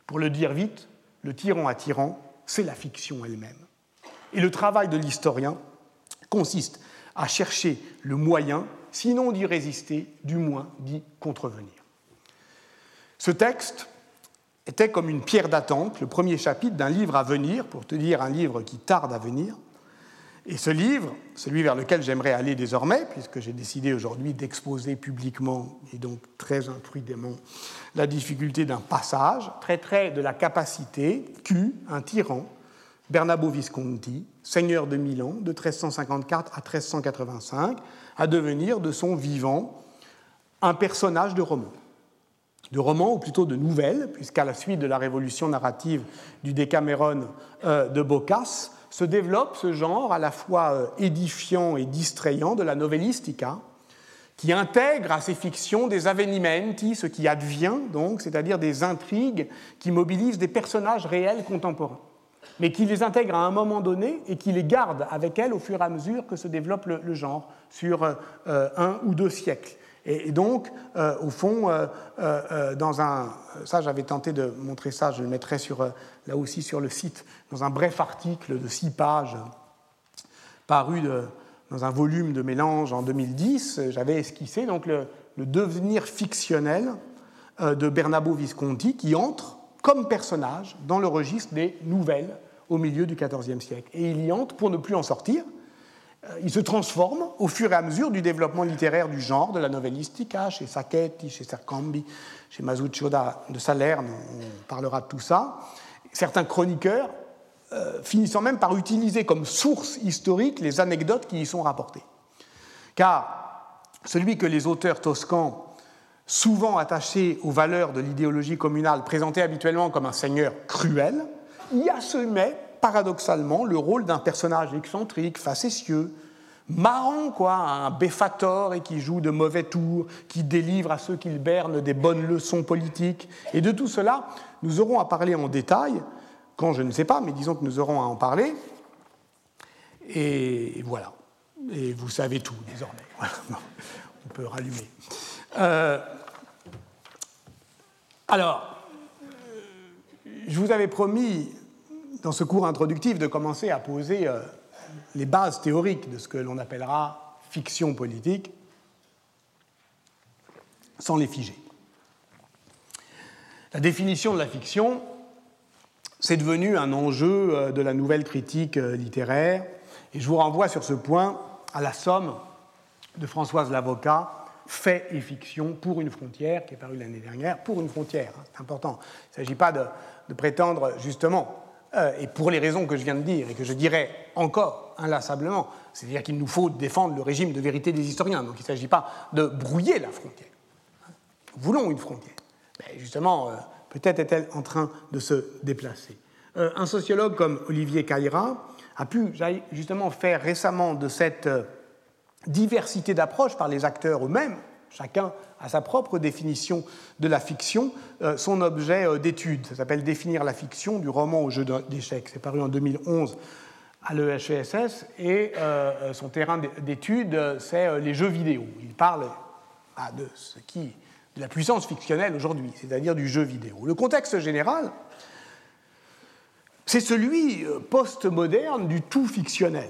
Pour le dire vite, le tyran à tyran, c'est la fiction elle-même. Et le travail de l'historien consiste à chercher le moyen, sinon d'y résister, du moins d'y contrevenir. Ce texte était comme une pierre d'attente, le premier chapitre d'un livre à venir, pour te dire un livre qui tarde à venir. Et ce livre, celui vers lequel j'aimerais aller désormais, puisque j'ai décidé aujourd'hui d'exposer publiquement et donc très imprudemment la difficulté d'un passage, traiterait de la capacité qu'eut un tyran Bernabo Visconti, seigneur de Milan de 1354 à 1385, à devenir de son vivant un personnage de roman. De roman, ou plutôt de nouvelle, puisqu'à la suite de la révolution narrative du Décameron euh, de Boccace, se développe ce genre à la fois euh, édifiant et distrayant de la novellistica, qui intègre à ses fictions des avvenimenti, ce qui advient donc, c'est-à-dire des intrigues qui mobilisent des personnages réels contemporains mais qui les intègre à un moment donné et qui les garde avec elle au fur et à mesure que se développe le, genre sur euh, un ou deux siècles. Et, donc, euh, au fond, euh, dans un. Ça, j'avais tenté de montrer ça, je le mettrai sur, là aussi sur le site, dans un bref article de six pages paru dans un volume de mélange en 2010, j'avais esquissé donc le, devenir fictionnel de Bernabo Visconti qui entre comme personnage dans le registre des nouvelles au milieu du XIVe siècle. Et il y entre pour ne plus en sortir. Il se transforme au fur et à mesure du développement littéraire du genre, de la novellistica, chez Sacchetti, chez Sercambi, chez Masuccio de Salerne, on parlera de tout ça. Certains chroniqueurs euh, finissant même par utiliser comme source historique les anecdotes qui y sont rapportées. Car celui que les auteurs toscans, souvent attachés aux valeurs de l'idéologie communale, présentaient habituellement comme un seigneur cruel, y assumait paradoxalement le rôle d'un personnage excentrique, facétieux, marrant, quoi, un béfator et qui joue de mauvais tours, qui délivre à ceux qu'il berne des bonnes leçons politiques. Et de tout cela, nous aurons à parler en détail quand je ne sais pas, mais disons que nous aurons à en parler. Et voilà. Et vous savez tout désormais. On peut rallumer. Euh, alors, je vous avais promis dans ce cours introductif de commencer à poser euh, les bases théoriques de ce que l'on appellera fiction politique sans les figer. La définition de la fiction, c'est devenu un enjeu euh, de la nouvelle critique euh, littéraire. Et je vous renvoie sur ce point à la somme de Françoise Lavocat, Fait et fiction pour une frontière, qui est parue l'année dernière, pour une frontière, hein, c'est important. Il ne s'agit pas de, prétendre justement, euh, et pour les raisons que je viens de dire, et que je dirais encore inlassablement, c'est-à-dire qu'il nous faut défendre le régime de vérité des historiens, donc il ne s'agit pas de brouiller la frontière. Nous voulons une frontière. Mais justement, Peut-être est-elle en train de se déplacer. Euh, un sociologue comme Olivier Caïra a pu justement faire récemment de cette euh, diversité d'approches par les acteurs eux-mêmes, chacun a sa propre définition de la fiction, euh, son objet d'étude. Ça s'appelle Définir la fiction du roman au jeu d'échecs. C'est paru en 2011 à l'EHESS et son terrain d'étude, c'est les jeux vidéo. Il parle ah, de ce qui de la puissance fictionnelle aujourd'hui, c'est-à-dire du jeu vidéo. Le contexte général, c'est celui euh, post-moderne du tout fictionnel.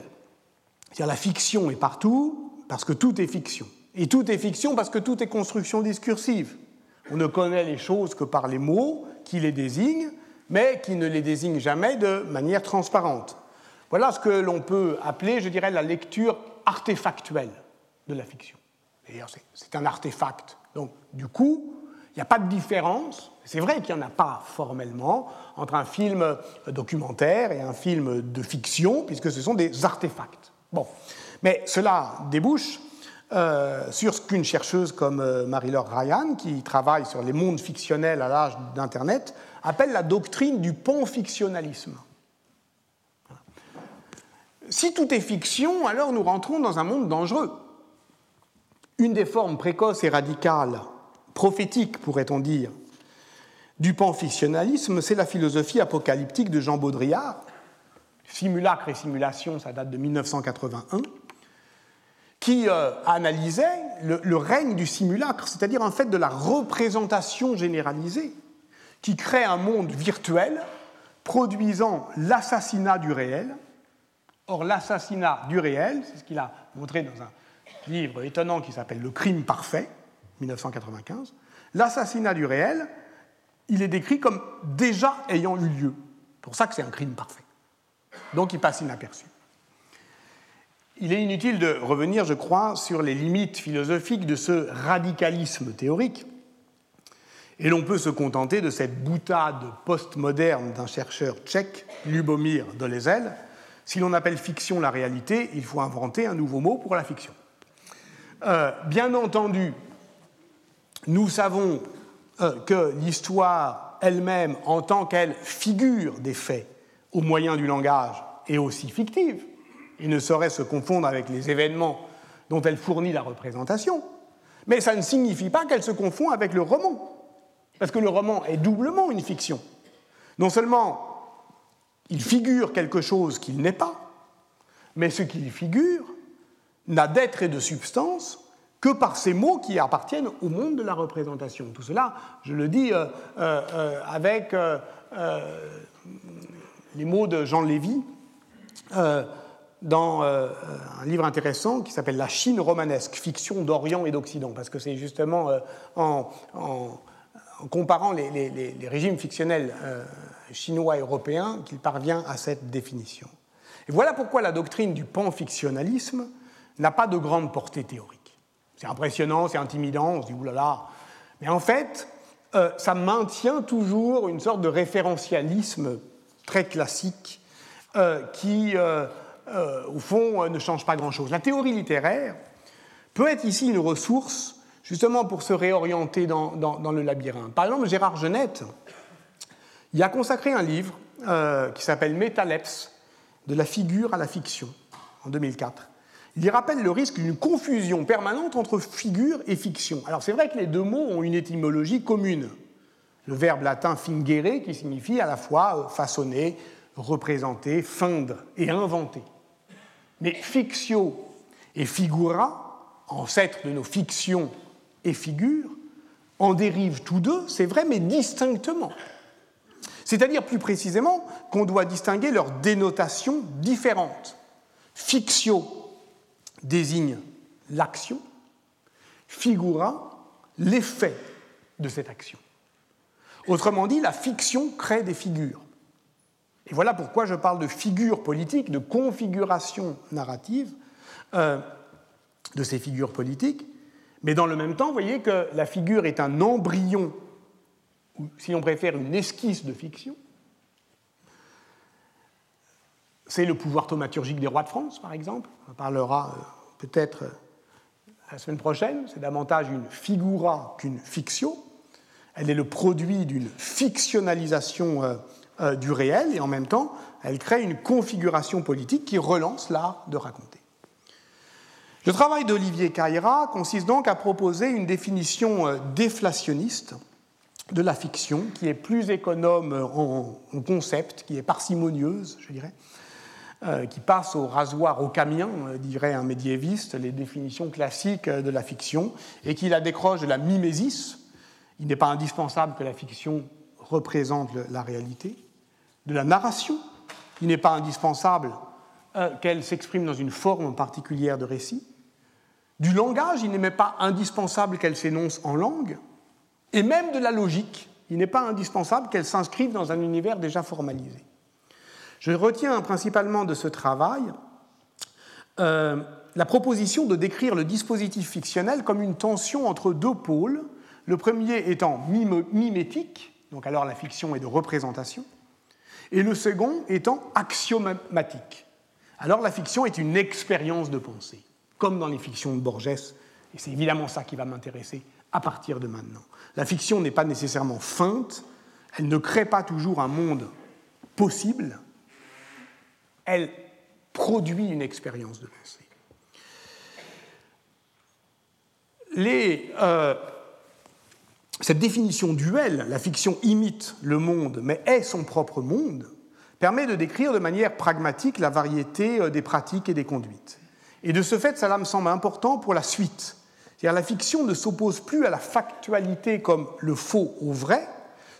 C'est-à-dire la fiction est partout parce que tout est fiction. Et tout est fiction parce que tout est construction discursive. On ne connaît les choses que par les mots qui les désignent, mais qui ne les désignent jamais de manière transparente. Voilà ce que l'on peut appeler, je dirais, la lecture artefactuelle de la fiction. C'est un artefact donc, du coup, il n'y a pas de différence, c'est vrai qu'il n'y en a pas formellement, entre un film documentaire et un film de fiction, puisque ce sont des artefacts. Bon. Mais cela débouche euh, sur ce qu'une chercheuse comme euh, Marie-Laure Ryan, qui travaille sur les mondes fictionnels à l'âge d'Internet, appelle la doctrine du panfictionnalisme. Si tout est fiction, alors nous rentrons dans un monde dangereux. Une des formes précoces et radicales, prophétiques pourrait-on dire, du panfictionnalisme, c'est la philosophie apocalyptique de Jean Baudrillard. Simulacre et simulation, ça date de 1981, qui euh, analysait le, le règne du simulacre, c'est-à-dire en fait de la représentation généralisée, qui crée un monde virtuel produisant l'assassinat du réel. Or, l'assassinat du réel, c'est ce qu'il a montré dans un livre étonnant qui s'appelle Le crime parfait, 1995, l'assassinat du réel, il est décrit comme déjà ayant eu lieu. C'est pour ça que c'est un crime parfait. Donc il passe inaperçu. Il est inutile de revenir, je crois, sur les limites philosophiques de ce radicalisme théorique. Et l'on peut se contenter de cette boutade postmoderne d'un chercheur tchèque, Lubomir Dolezel. Si l'on appelle fiction la réalité, il faut inventer un nouveau mot pour la fiction. Euh, bien entendu, nous savons euh, que l'histoire elle-même, en tant qu'elle figure des faits au moyen du langage, est aussi fictive et ne saurait se confondre avec les événements dont elle fournit la représentation. Mais ça ne signifie pas qu'elle se confond avec le roman, parce que le roman est doublement une fiction. Non seulement il figure quelque chose qu'il n'est pas, mais ce qu'il figure n'a d'être et de substance que par ces mots qui appartiennent au monde de la représentation. Tout cela, je le dis euh, euh, euh, avec les mots de Jean Lévy, dans un livre intéressant qui s'appelle La Chine romanesque, fiction d'Orient et d'Occident, parce que c'est justement en, comparant les, régimes fictionnels chinois et européens qu'il parvient à cette définition. Et voilà pourquoi la doctrine du panfictionnalisme n'a pas de grande portée théorique. C'est impressionnant, c'est intimidant, on se dit oulala. Mais en fait, euh, ça maintient toujours une sorte de référentialisme très classique euh, qui, euh, au fond, ne change pas grand-chose. La théorie littéraire peut être ici une ressource justement pour se réorienter dans, dans le labyrinthe. Par exemple, Gérard Genette, il a consacré un livre qui s'appelle Métalepse, de la figure à la fiction, en 2004. Il y rappelle le risque d'une confusion permanente entre figure et fiction. Alors c'est vrai que les deux mots ont une étymologie commune. Le verbe latin fingere qui signifie à la fois façonner, représenter, feindre et inventer. Mais fictio et figura, ancêtres de nos fictions et figures, en dérivent tous deux, c'est vrai, mais distinctement. C'est-à-dire plus précisément qu'on doit distinguer leurs dénotations différentes. Fictio désigne l'action, figura l'effet de cette action. Autrement dit, la fiction crée des figures. Et voilà pourquoi je parle de figures politiques, de configuration narrative euh, de ces figures politiques. Mais dans le même temps, vous voyez que la figure est un embryon ou si on préfère une esquisse de fiction, c'est le pouvoir thaumaturgique des rois de France, par exemple. On en parlera euh, peut-être euh, la semaine prochaine. C'est davantage une figura qu'une fictio. Elle est le produit d'une fictionnalisation euh, du réel et en même temps, elle crée une configuration politique qui relance l'art de raconter. Le travail d'Olivier Caïra consiste donc à proposer une définition déflationniste de la fiction, qui est plus économe en, concept, qui est parcimonieuse, je dirais, euh, qui passe au rasoir au camion, euh, dirait un médiéviste, les définitions classiques de la fiction, et qui la décroche de la mimésis. Il n'est pas indispensable que la fiction représente la réalité, de la narration. Il n'est pas indispensable euh, qu'elle s'exprime dans une forme particulière de récit. Du langage, il n'est pas indispensable qu'elle s'énonce en langue et même de la logique. Il n'est pas indispensable qu'elle s'inscrive dans un univers déjà formalisé. Je retiens principalement de ce travail euh, la proposition de décrire le dispositif fictionnel comme une tension entre deux pôles, le premier étant mimétique, donc alors la fiction est de représentation, et le second étant axiomatique. Alors la fiction est une expérience de pensée, comme dans les fictions de Borges, et c'est évidemment ça qui va m'intéresser à partir de maintenant. La fiction n'est pas nécessairement feinte, elle ne crée pas toujours un monde possible, elle produit une expérience de pensée. Euh, cette définition duelle, la fiction imite le monde mais est son propre monde, permet de décrire de manière pragmatique la variété euh, des pratiques et des conduites. Et de ce fait, cela me semble important pour la suite c'est-à-dire la fiction ne s'oppose plus à la factualité comme le faux au vrai.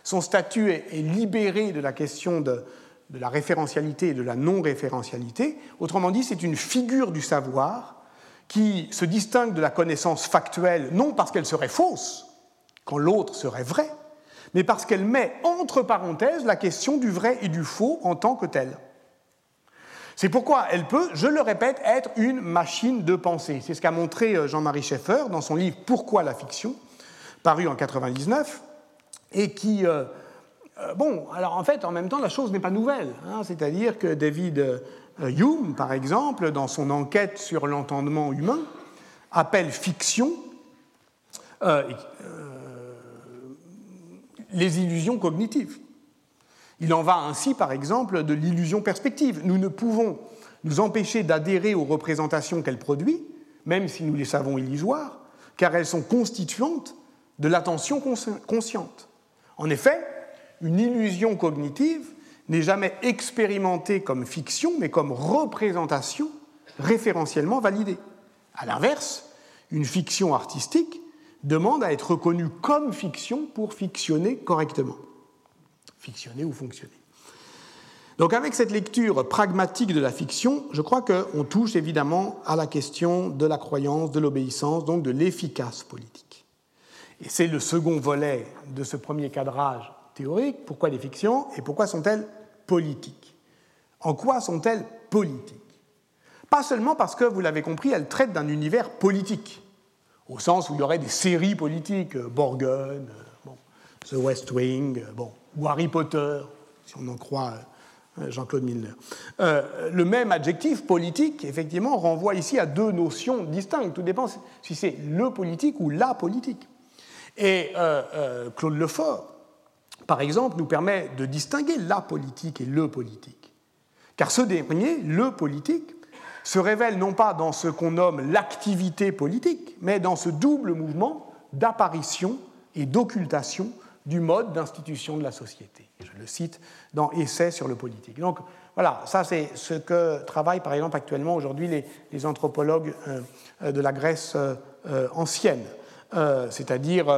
Son statut est, libéré de la question de, la référentialité et de la non-référentialité. Autrement dit, c'est une figure du savoir qui se distingue de la connaissance factuelle, non parce qu'elle serait fausse, quand l'autre serait vrai, mais parce qu'elle met entre parenthèses la question du vrai et du faux en tant que telle. C'est pourquoi elle peut, je le répète, être une machine de pensée. C'est ce qu'a montré euh, Jean-Marie Schaeffer dans son livre Pourquoi la fiction, paru en 99, et qui... Euh, euh, bon, alors en fait, en même temps, la chose n'est pas nouvelle. Hein. C'est-à-dire que David Hume, par exemple, dans son enquête sur l'entendement humain, appelle fiction les illusions cognitives. Il en va ainsi, par exemple, de l'illusion perspective. Nous ne pouvons nous empêcher d'adhérer aux représentations qu'elle produit, même si nous les savons illusoires, car elles sont constituantes de l'attention consciente. En effet, une illusion cognitive n'est jamais expérimentée comme fiction, mais comme représentation référentiellement validée. A l'inverse, une fiction artistique demande à être reconnue comme fiction pour fictionner correctement fictionner ou fonctionner. Donc avec cette lecture pragmatique de la fiction, je crois qu'on touche évidemment à la question de la croyance, de l'obéissance, donc de l'efficace politique. Et c'est le second volet de ce premier cadrage théorique. Pourquoi les fictions et pourquoi sont-elles politiques? En quoi sont-elles politiques? Pas seulement parce que, vous l'avez compris, elles traitent d'un univers politique, au sens où il y aurait des séries politiques, euh, Borgen, euh, The West Wing, euh, bon, ou Harry Potter, si on en croit Jean-Claude Milner. le même adjectif politique, effectivement, renvoie ici à deux notions distinctes. Tout dépend si c'est le politique ou la politique. Et Claude Lefort, par exemple, nous permet de distinguer la politique et le politique. Car ce dernier, le politique, se révèle non pas dans ce qu'on nomme l'activité politique, mais dans ce double mouvement d'apparition et d'occultation du mode d'institution de la société. Je le cite dans Essai sur le politique. Donc voilà, ça c'est ce que travaillent par exemple actuellement aujourd'hui les, anthropologues euh, de la Grèce euh, ancienne, euh, c'est-à-dire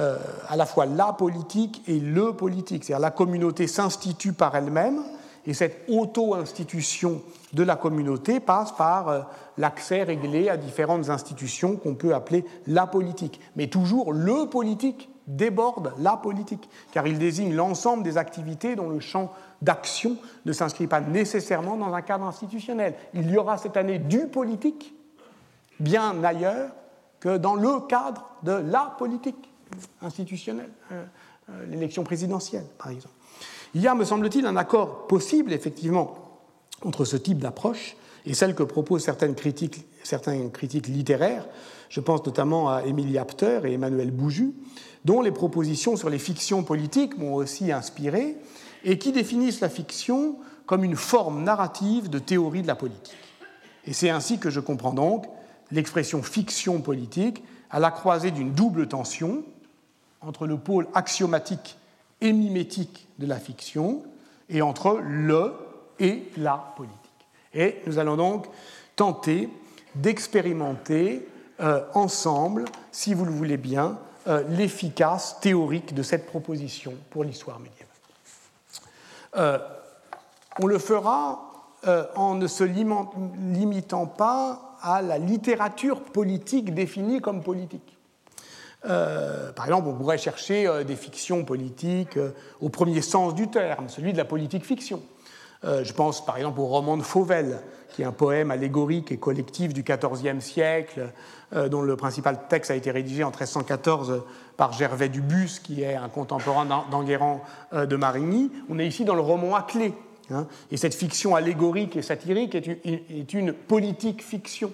euh, à la fois la politique et le politique. C'est-à-dire la communauté s'institue par elle-même et cette auto-institution de la communauté passe par euh, l'accès réglé à différentes institutions qu'on peut appeler la politique. Mais toujours le politique déborde la politique, car il désigne l'ensemble des activités dont le champ d'action ne s'inscrit pas nécessairement dans un cadre institutionnel. Il y aura cette année du politique bien ailleurs que dans le cadre de la politique institutionnelle, euh, euh, l'élection présidentielle, par exemple. Il y a, me semble-t-il, un accord possible, effectivement, entre ce type d'approche et celle que proposent certaines critiques, certains critiques littéraires. Je pense notamment à Émilie Apter et Emmanuel Bouju, dont les propositions sur les fictions politiques m'ont aussi inspiré et qui définissent la fiction comme une forme narrative de théorie de la politique. Et c'est ainsi que je comprends donc l'expression fiction politique à la croisée d'une double tension, entre le pôle axiomatique et mimétique de la fiction et entre le et la politique. Et nous allons donc tenter d'expérimenter euh, ensemble, si vous le voulez bien, euh, l'efficace théorique de cette proposition pour l'histoire médiévale. Euh, on le fera en ne se limitant pas à la littérature politique définie comme politique. Par exemple, on pourrait chercher des fictions politiques au premier sens du terme, celui de la politique fiction. Je pense par exemple au roman de Fauvel, qui est un poème allégorique et collectif du XIVe siècle, dont le principal texte a été rédigé en 1314 par Gervais Dubus, qui est un contemporain d'Enguerrand de Marigny. On est ici dans le roman clé. Hein, et cette fiction allégorique et satirique est une, politique fiction,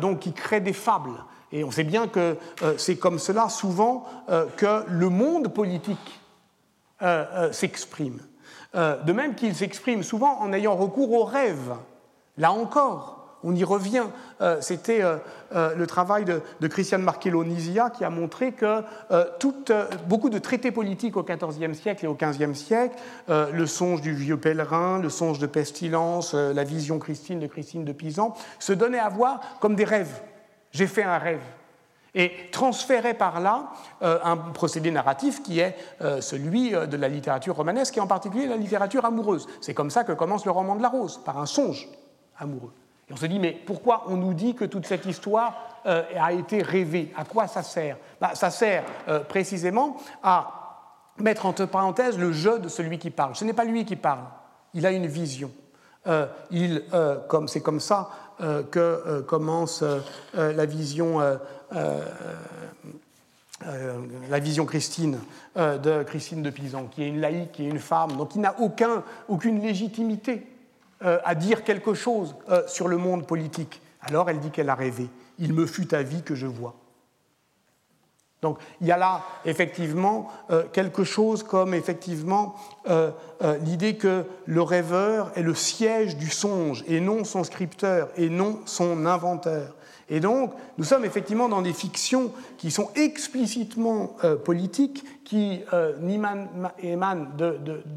donc qui crée des fables et on sait bien que euh, c'est comme cela souvent euh, que le monde politique euh, de même qu'il s'exprime souvent en ayant recours aux rêves. Là encore, on y revient. C'était le travail de, de Marchello-Nisia qui a montré que beaucoup de traités politiques au XIVe siècle et au XVe siècle, le songe du vieux pèlerin, le songe de pestilence, la vision christine de Christine de Pisan, se donnaient à voir comme des rêves j'ai fait un rêve. Et transférer par là euh, un procédé narratif qui est euh, celui euh, de la littérature romanesque et en particulier la littérature amoureuse. C'est comme ça que commence le roman de la rose, par un songe amoureux. Et on se dit, mais pourquoi on nous dit que toute cette histoire a été rêvée? À quoi ça sert? Bah, Ça sert précisément à mettre entre parenthèses le jeu de celui qui parle. Ce n'est pas lui qui parle, il a une vision. il, comme c'est comme ça que commence la vision la vision Christine de Christine de Pisan, qui est une laïque, qui est une femme, donc qui n'a aucun, aucune légitimité à dire quelque chose sur le monde politique. Alors elle dit qu'elle a rêvé. Il me fut à vie que je vois. Donc il y a là effectivement euh, quelque chose comme effectivement euh, euh, l'idée que le rêveur est le siège du songe et non son scripteur et non son inventeur. Et donc, nous sommes effectivement dans des fictions qui sont explicitement euh, politiques, qui euh, émanent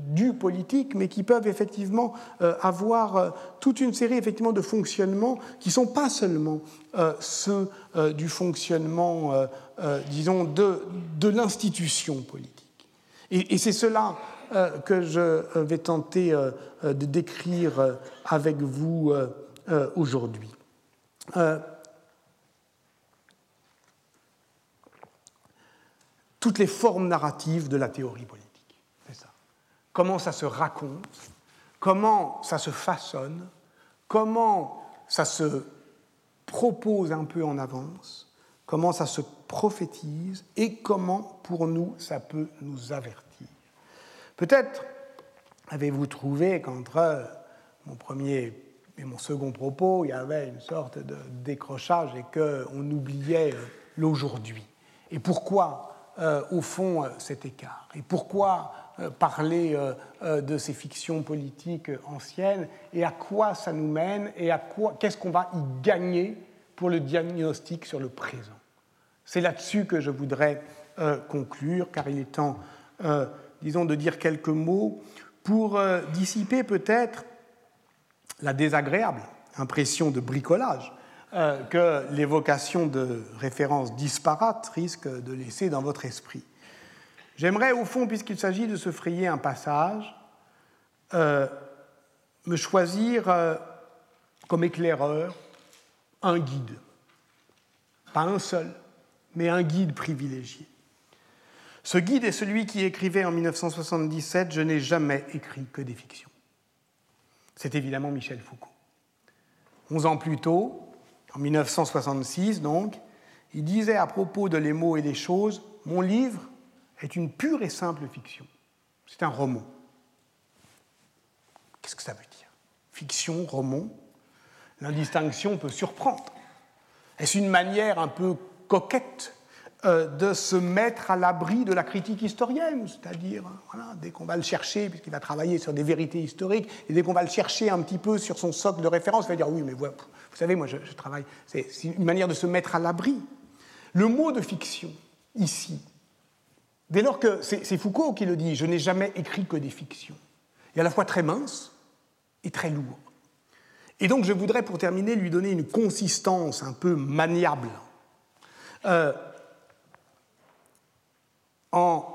du politique, mais qui peuvent effectivement euh, avoir toute une série effectivement de fonctionnements qui ne sont pas seulement ceux du fonctionnement, disons, de, l'institution politique. Et c'est cela que je vais tenter de décrire avec vous aujourd'hui. Toutes les formes narratives de la théorie politique. C'est ça. Comment ça se raconte, comment ça se façonne, comment ça se propose un peu en avance, comment ça se prophétise et comment pour nous ça peut nous avertir. Peut-être avez-vous trouvé qu'entre mon premier et mon second propos, il y avait une sorte de décrochage et qu'on oubliait l'aujourd'hui. Et pourquoi euh, au fond, euh, cet écart. Et pourquoi euh, parler de ces fictions politiques anciennes et à quoi ça nous mène et à quoi, qu'est-ce qu'on va y gagner pour le diagnostic sur le présent? C'est là-dessus que je voudrais conclure, car il est temps, disons, de dire quelques mots pour dissiper peut-être la désagréable impression de bricolage que l'évocation de références disparates risque de laisser dans votre esprit. J'aimerais, au fond, puisqu'il s'agit de se frayer un passage, euh, me choisir euh, comme éclaireur un guide. Pas un seul, mais un guide privilégié. Ce guide est celui qui écrivait en 1977 Je n'ai jamais écrit que des fictions. C'est évidemment Michel Foucault. Onze ans plus tôt, en 1966 donc, il disait à propos de Les mots et les choses, mon livre est une pure et simple fiction. C'est un roman. Qu'est-ce que ça veut dire? Fiction, roman? L'indistinction peut surprendre. Est-ce une manière un peu coquette de se mettre à l'abri de la critique historienne, c'est-à-dire, voilà, dès qu'on va le chercher, puisqu'il va travailler sur des vérités historiques, et dès qu'on va le chercher un petit peu sur son socle de référence, il va dire oui, mais vous savez, moi, je, travaille. C'est une manière de se mettre à l'abri. Le mot de fiction, ici, dès lors que c'est Foucault qui le dit, je n'ai jamais écrit que des fictions, est à la fois très mince et très lourd. Et donc, je voudrais, pour terminer, lui donner une consistance un peu maniable. Euh, en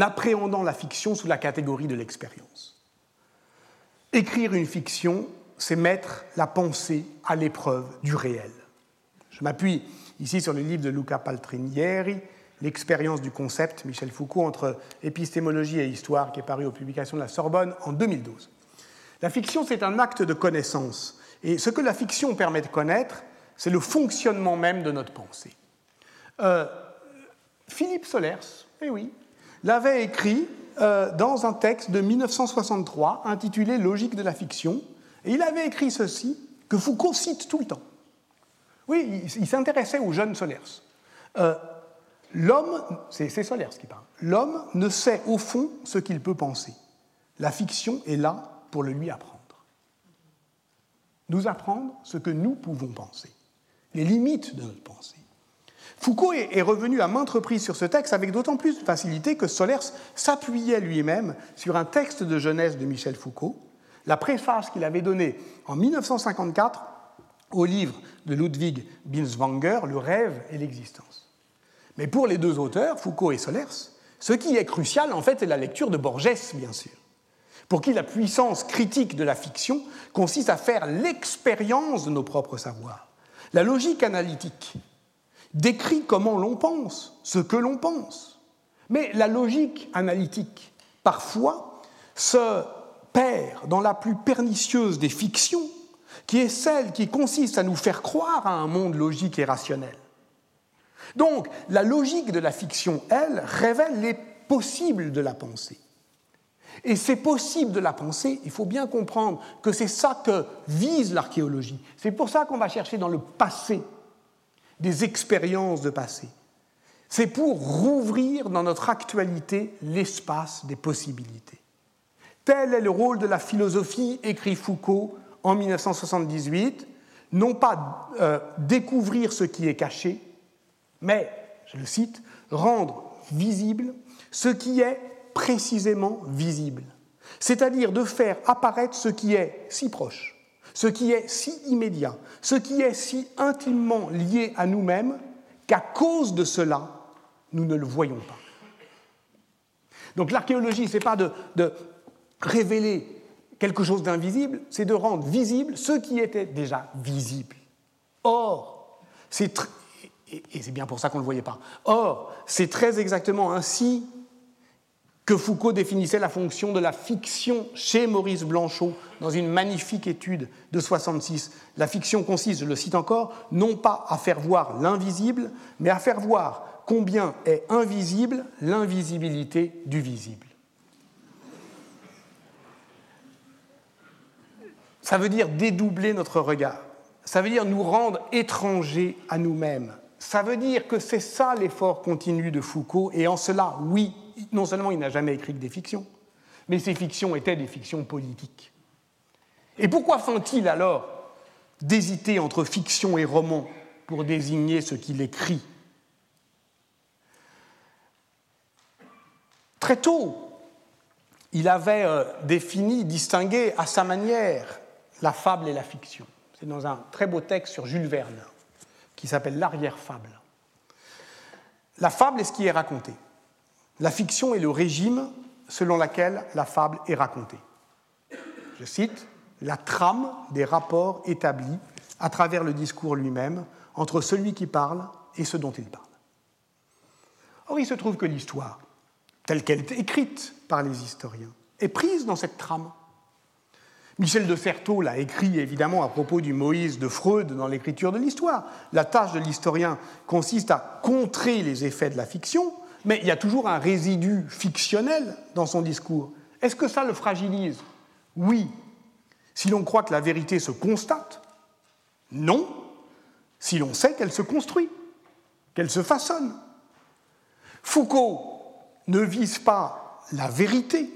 appréhendant la fiction sous la catégorie de l'expérience. Écrire une fiction, c'est mettre la pensée à l'épreuve du réel. Je m'appuie ici sur le livre de Luca Paltrinieri, L'expérience du concept, Michel Foucault, entre épistémologie et histoire, qui est paru aux publications de la Sorbonne en 2012. La fiction, c'est un acte de connaissance. Et ce que la fiction permet de connaître, c'est le fonctionnement même de notre pensée. Euh, Philippe Solers, eh oui, l'avait écrit euh, dans un texte de 1963 intitulé Logique de la fiction, et il avait écrit ceci, que Foucault cite tout le temps. Oui, il, s'intéressait aux jeunes Solers. Euh, l'homme, c'est Solers qui parle, l'homme ne sait au fond ce qu'il peut penser. La fiction est là pour le lui apprendre. Nous apprendre ce que nous pouvons penser, les limites de notre pensée. Foucault est revenu à maintes reprises sur ce texte avec d'autant plus de facilité que Solers s'appuyait lui-même sur un texte de jeunesse de Michel Foucault, la préface qu'il avait donnée en 1954 au livre de Ludwig Binswanger, Le rêve et l'existence. Mais pour les deux auteurs, Foucault et Solers, ce qui est crucial, en fait, c'est la lecture de Borges, bien sûr, pour qui la puissance critique de la fiction consiste à faire l'expérience de nos propres savoirs. La logique analytique décrit comment l'on pense, ce que l'on pense. Mais la logique analytique, parfois, se perd dans la plus pernicieuse des fictions, qui est celle qui consiste à nous faire croire à un monde logique et rationnel. Donc, la logique de la fiction, elle, révèle les possibles de la pensée. Et ces possibles de la pensée, il faut bien comprendre que c'est ça que vise l'archéologie. C'est pour ça qu'on va chercher dans le passé des expériences de passé. C'est pour rouvrir dans notre actualité l'espace des possibilités. Tel est le rôle de la philosophie, écrit Foucault en 1978, non pas euh, découvrir ce qui est caché, mais, je le cite, rendre visible ce qui est précisément visible, c'est-à-dire de faire apparaître ce qui est si proche, ce qui est si immédiat, ce qui est si intimement lié à nous-mêmes qu'à cause de cela, nous ne le voyons pas. Donc l'archéologie, ce n'est pas de, révéler quelque chose d'invisible, c'est de rendre visible ce qui était déjà visible. Or, c'est et c'est bien pour ça qu'on ne le voyait pas. Or, c'est très exactement ainsi que Foucault définissait la fonction de la fiction chez Maurice Blanchot dans une magnifique étude de 66. La fiction consiste, je le cite encore, non pas à faire voir l'invisible, mais à faire voir combien est invisible l'invisibilité du visible. Ça veut dire dédoubler notre regard. Ça veut dire nous rendre étrangers à nous-mêmes. Ça veut dire que c'est ça l'effort continu de Foucault, et en cela, oui, non seulement il n'a jamais écrit que des fictions, mais ces fictions étaient des fictions politiques. Et pourquoi font-ils alors d'hésiter entre fiction et roman pour désigner ce qu'il écrit? Très tôt, il avait euh, défini, distingué à sa manière la fable et la fiction. C'est dans un très beau texte sur Jules Verne qui s'appelle L'arrière-fable. La fable est ce qui est raconté. La fiction est le régime selon lequel la fable est racontée. Je cite, la trame des rapports établis à travers le discours lui-même entre celui qui parle et ce dont il parle. Or, il se trouve que l'histoire, telle qu'elle est écrite par les historiens, est prise dans cette trame. Michel de Certeau l'a écrit évidemment à propos du Moïse de Freud dans l'écriture de l'histoire. La tâche de l'historien consiste à contrer les effets de la fiction, mais il y a toujours un résidu fictionnel dans son discours. Est-ce que ça le fragilise? Oui. Si l'on croit que la vérité se constate, non. Si l'on sait qu'elle se construit, qu'elle se façonne. Foucault ne vise pas la vérité,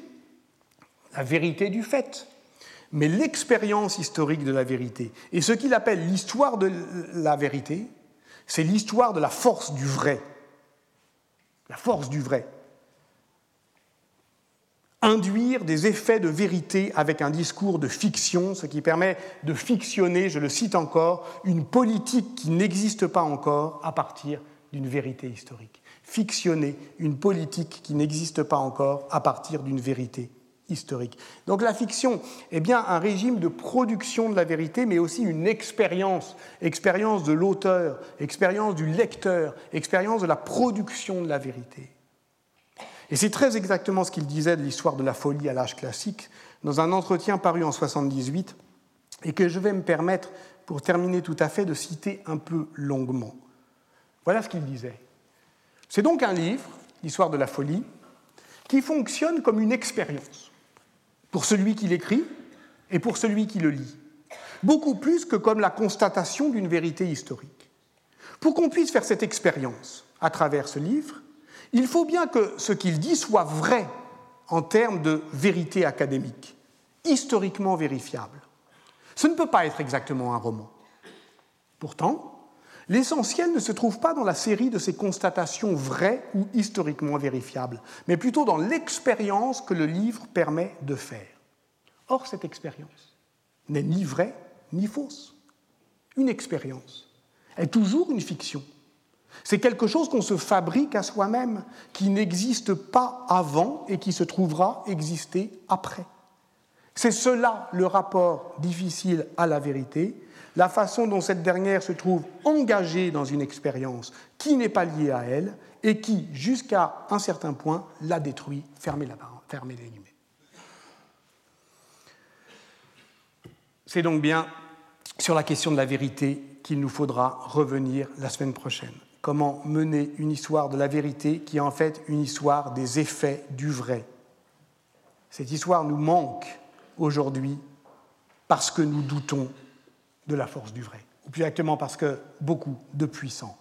la vérité du fait, mais l'expérience historique de la vérité. Et ce qu'il appelle l'histoire de la vérité, c'est l'histoire de la force du vrai. La force du vrai. Induire des effets de vérité avec un discours de fiction, ce qui permet de fictionner, je le cite encore, une politique qui n'existe pas encore à partir d'une vérité historique. Fictionner une politique qui n'existe pas encore à partir d'une vérité Donc la fiction est bien un régime de production de la vérité, mais aussi une expérience, expérience de l'auteur, expérience du lecteur, expérience de la production de la vérité. Et c'est très exactement ce qu'il disait de l'histoire de la folie à l'âge classique dans un entretien paru en 78 et que je vais me permettre, pour terminer tout à fait, de citer un peu longuement. Voilà ce qu'il disait. C'est donc un livre, l'histoire de la folie, qui fonctionne comme une expérience pour celui qui l'écrit et pour celui qui le lit, beaucoup plus que comme la constatation d'une vérité historique. Pour qu'on puisse faire cette expérience à travers ce livre, il faut bien que ce qu'il dit soit vrai en termes de vérité académique, historiquement vérifiable. Ce ne peut pas être exactement un roman. Pourtant, l'essentiel ne se trouve pas dans la série de ces constatations vraies ou historiquement vérifiables, mais plutôt dans l'expérience que le livre permet de faire. Or, cette expérience n'est ni vraie ni fausse. Une expérience est toujours une fiction. C'est quelque chose qu'on se fabrique à soi-même, qui n'existe pas avant et qui se trouvera exister après. C'est cela le rapport difficile à la vérité, la façon dont cette dernière se trouve engagée dans une expérience qui n'est pas liée à elle et qui, jusqu'à un certain point, la détruit. Fermez, la, les guillemets. C'est donc bien sur la question de la vérité qu'il nous faudra revenir la semaine prochaine. Comment mener une histoire de la vérité qui est en fait une histoire des effets du vrai. Cette histoire nous manque aujourd'hui parce que nous doutons de la force du vrai, ou plus exactement parce que beaucoup de puissants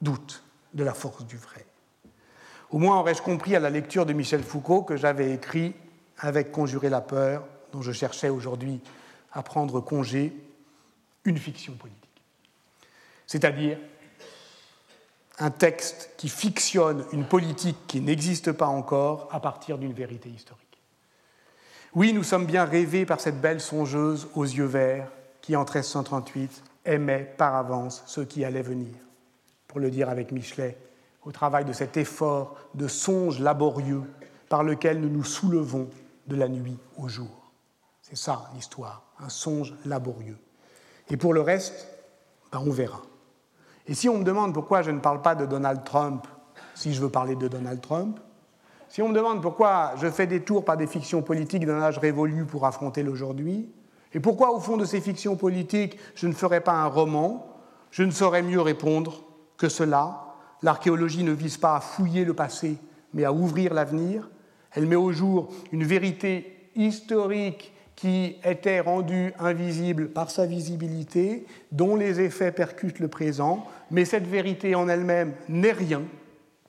doutent de la force du vrai. Au moins aurais-je compris à la lecture de Michel Foucault que j'avais écrit avec Conjurer la peur, dont je cherchais aujourd'hui à prendre congé, une fiction politique. C'est-à-dire un texte qui fictionne une politique qui n'existe pas encore à partir d'une vérité historique. Oui, nous sommes bien rêvés par cette belle songeuse aux yeux verts qui, en 1338, aimait par avance ceux qui allaient venir. Pour le dire avec Michelet, au travail de cet effort de songe laborieux par lequel nous nous soulevons de la nuit au jour. C'est ça l'histoire, un songe laborieux. Et pour le reste, ben, on verra. Et si on me demande pourquoi je ne parle pas de Donald Trump, si je veux parler de Donald Trump, si on me demande pourquoi je fais des tours par des fictions politiques d'un âge révolu pour affronter l'aujourd'hui, et pourquoi au fond de ces fictions politiques je ne ferai pas un roman, je ne saurais mieux répondre que cela. L'archéologie ne vise pas à fouiller le passé, mais à ouvrir l'avenir. Elle met au jour une vérité historique qui était rendue invisible par sa visibilité, dont les effets percutent le présent, mais cette vérité en elle-même n'est rien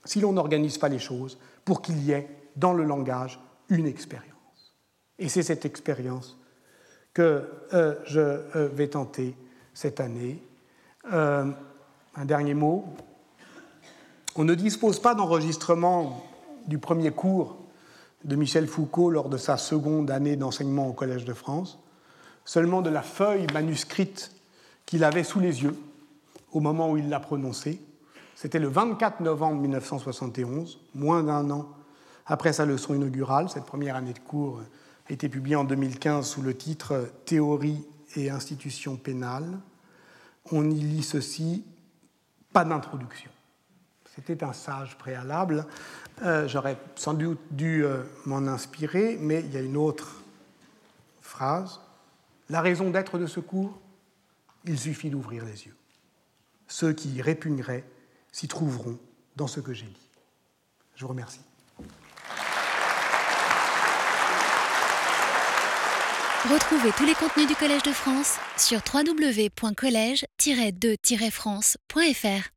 si l'on n'organise pas les choses pour qu'il y ait dans le langage une expérience. Et c'est cette expérience que euh, je euh, vais tenter cette année. Euh, un dernier mot. On ne dispose pas d'enregistrement du premier cours de Michel Foucault lors de sa seconde année d'enseignement au Collège de France, seulement de la feuille manuscrite qu'il avait sous les yeux au moment où il l'a prononcée. C'était le 24 novembre 1971, moins d'un an après sa leçon inaugurale. Cette première année de cours a été publiée en 2015 sous le titre Théorie et institutions pénales. On y lit ceci, pas d'introduction. C'était un sage préalable. Euh, j'aurais sans doute dû euh, m'en inspirer, mais il y a une autre phrase. La raison d'être de ce cours, il suffit d'ouvrir les yeux. Ceux qui y répugneraient s'y trouveront dans ce que j'ai dit. Je vous remercie. Retrouvez tous les contenus du Collège de France sur www.colège-2-france.fr.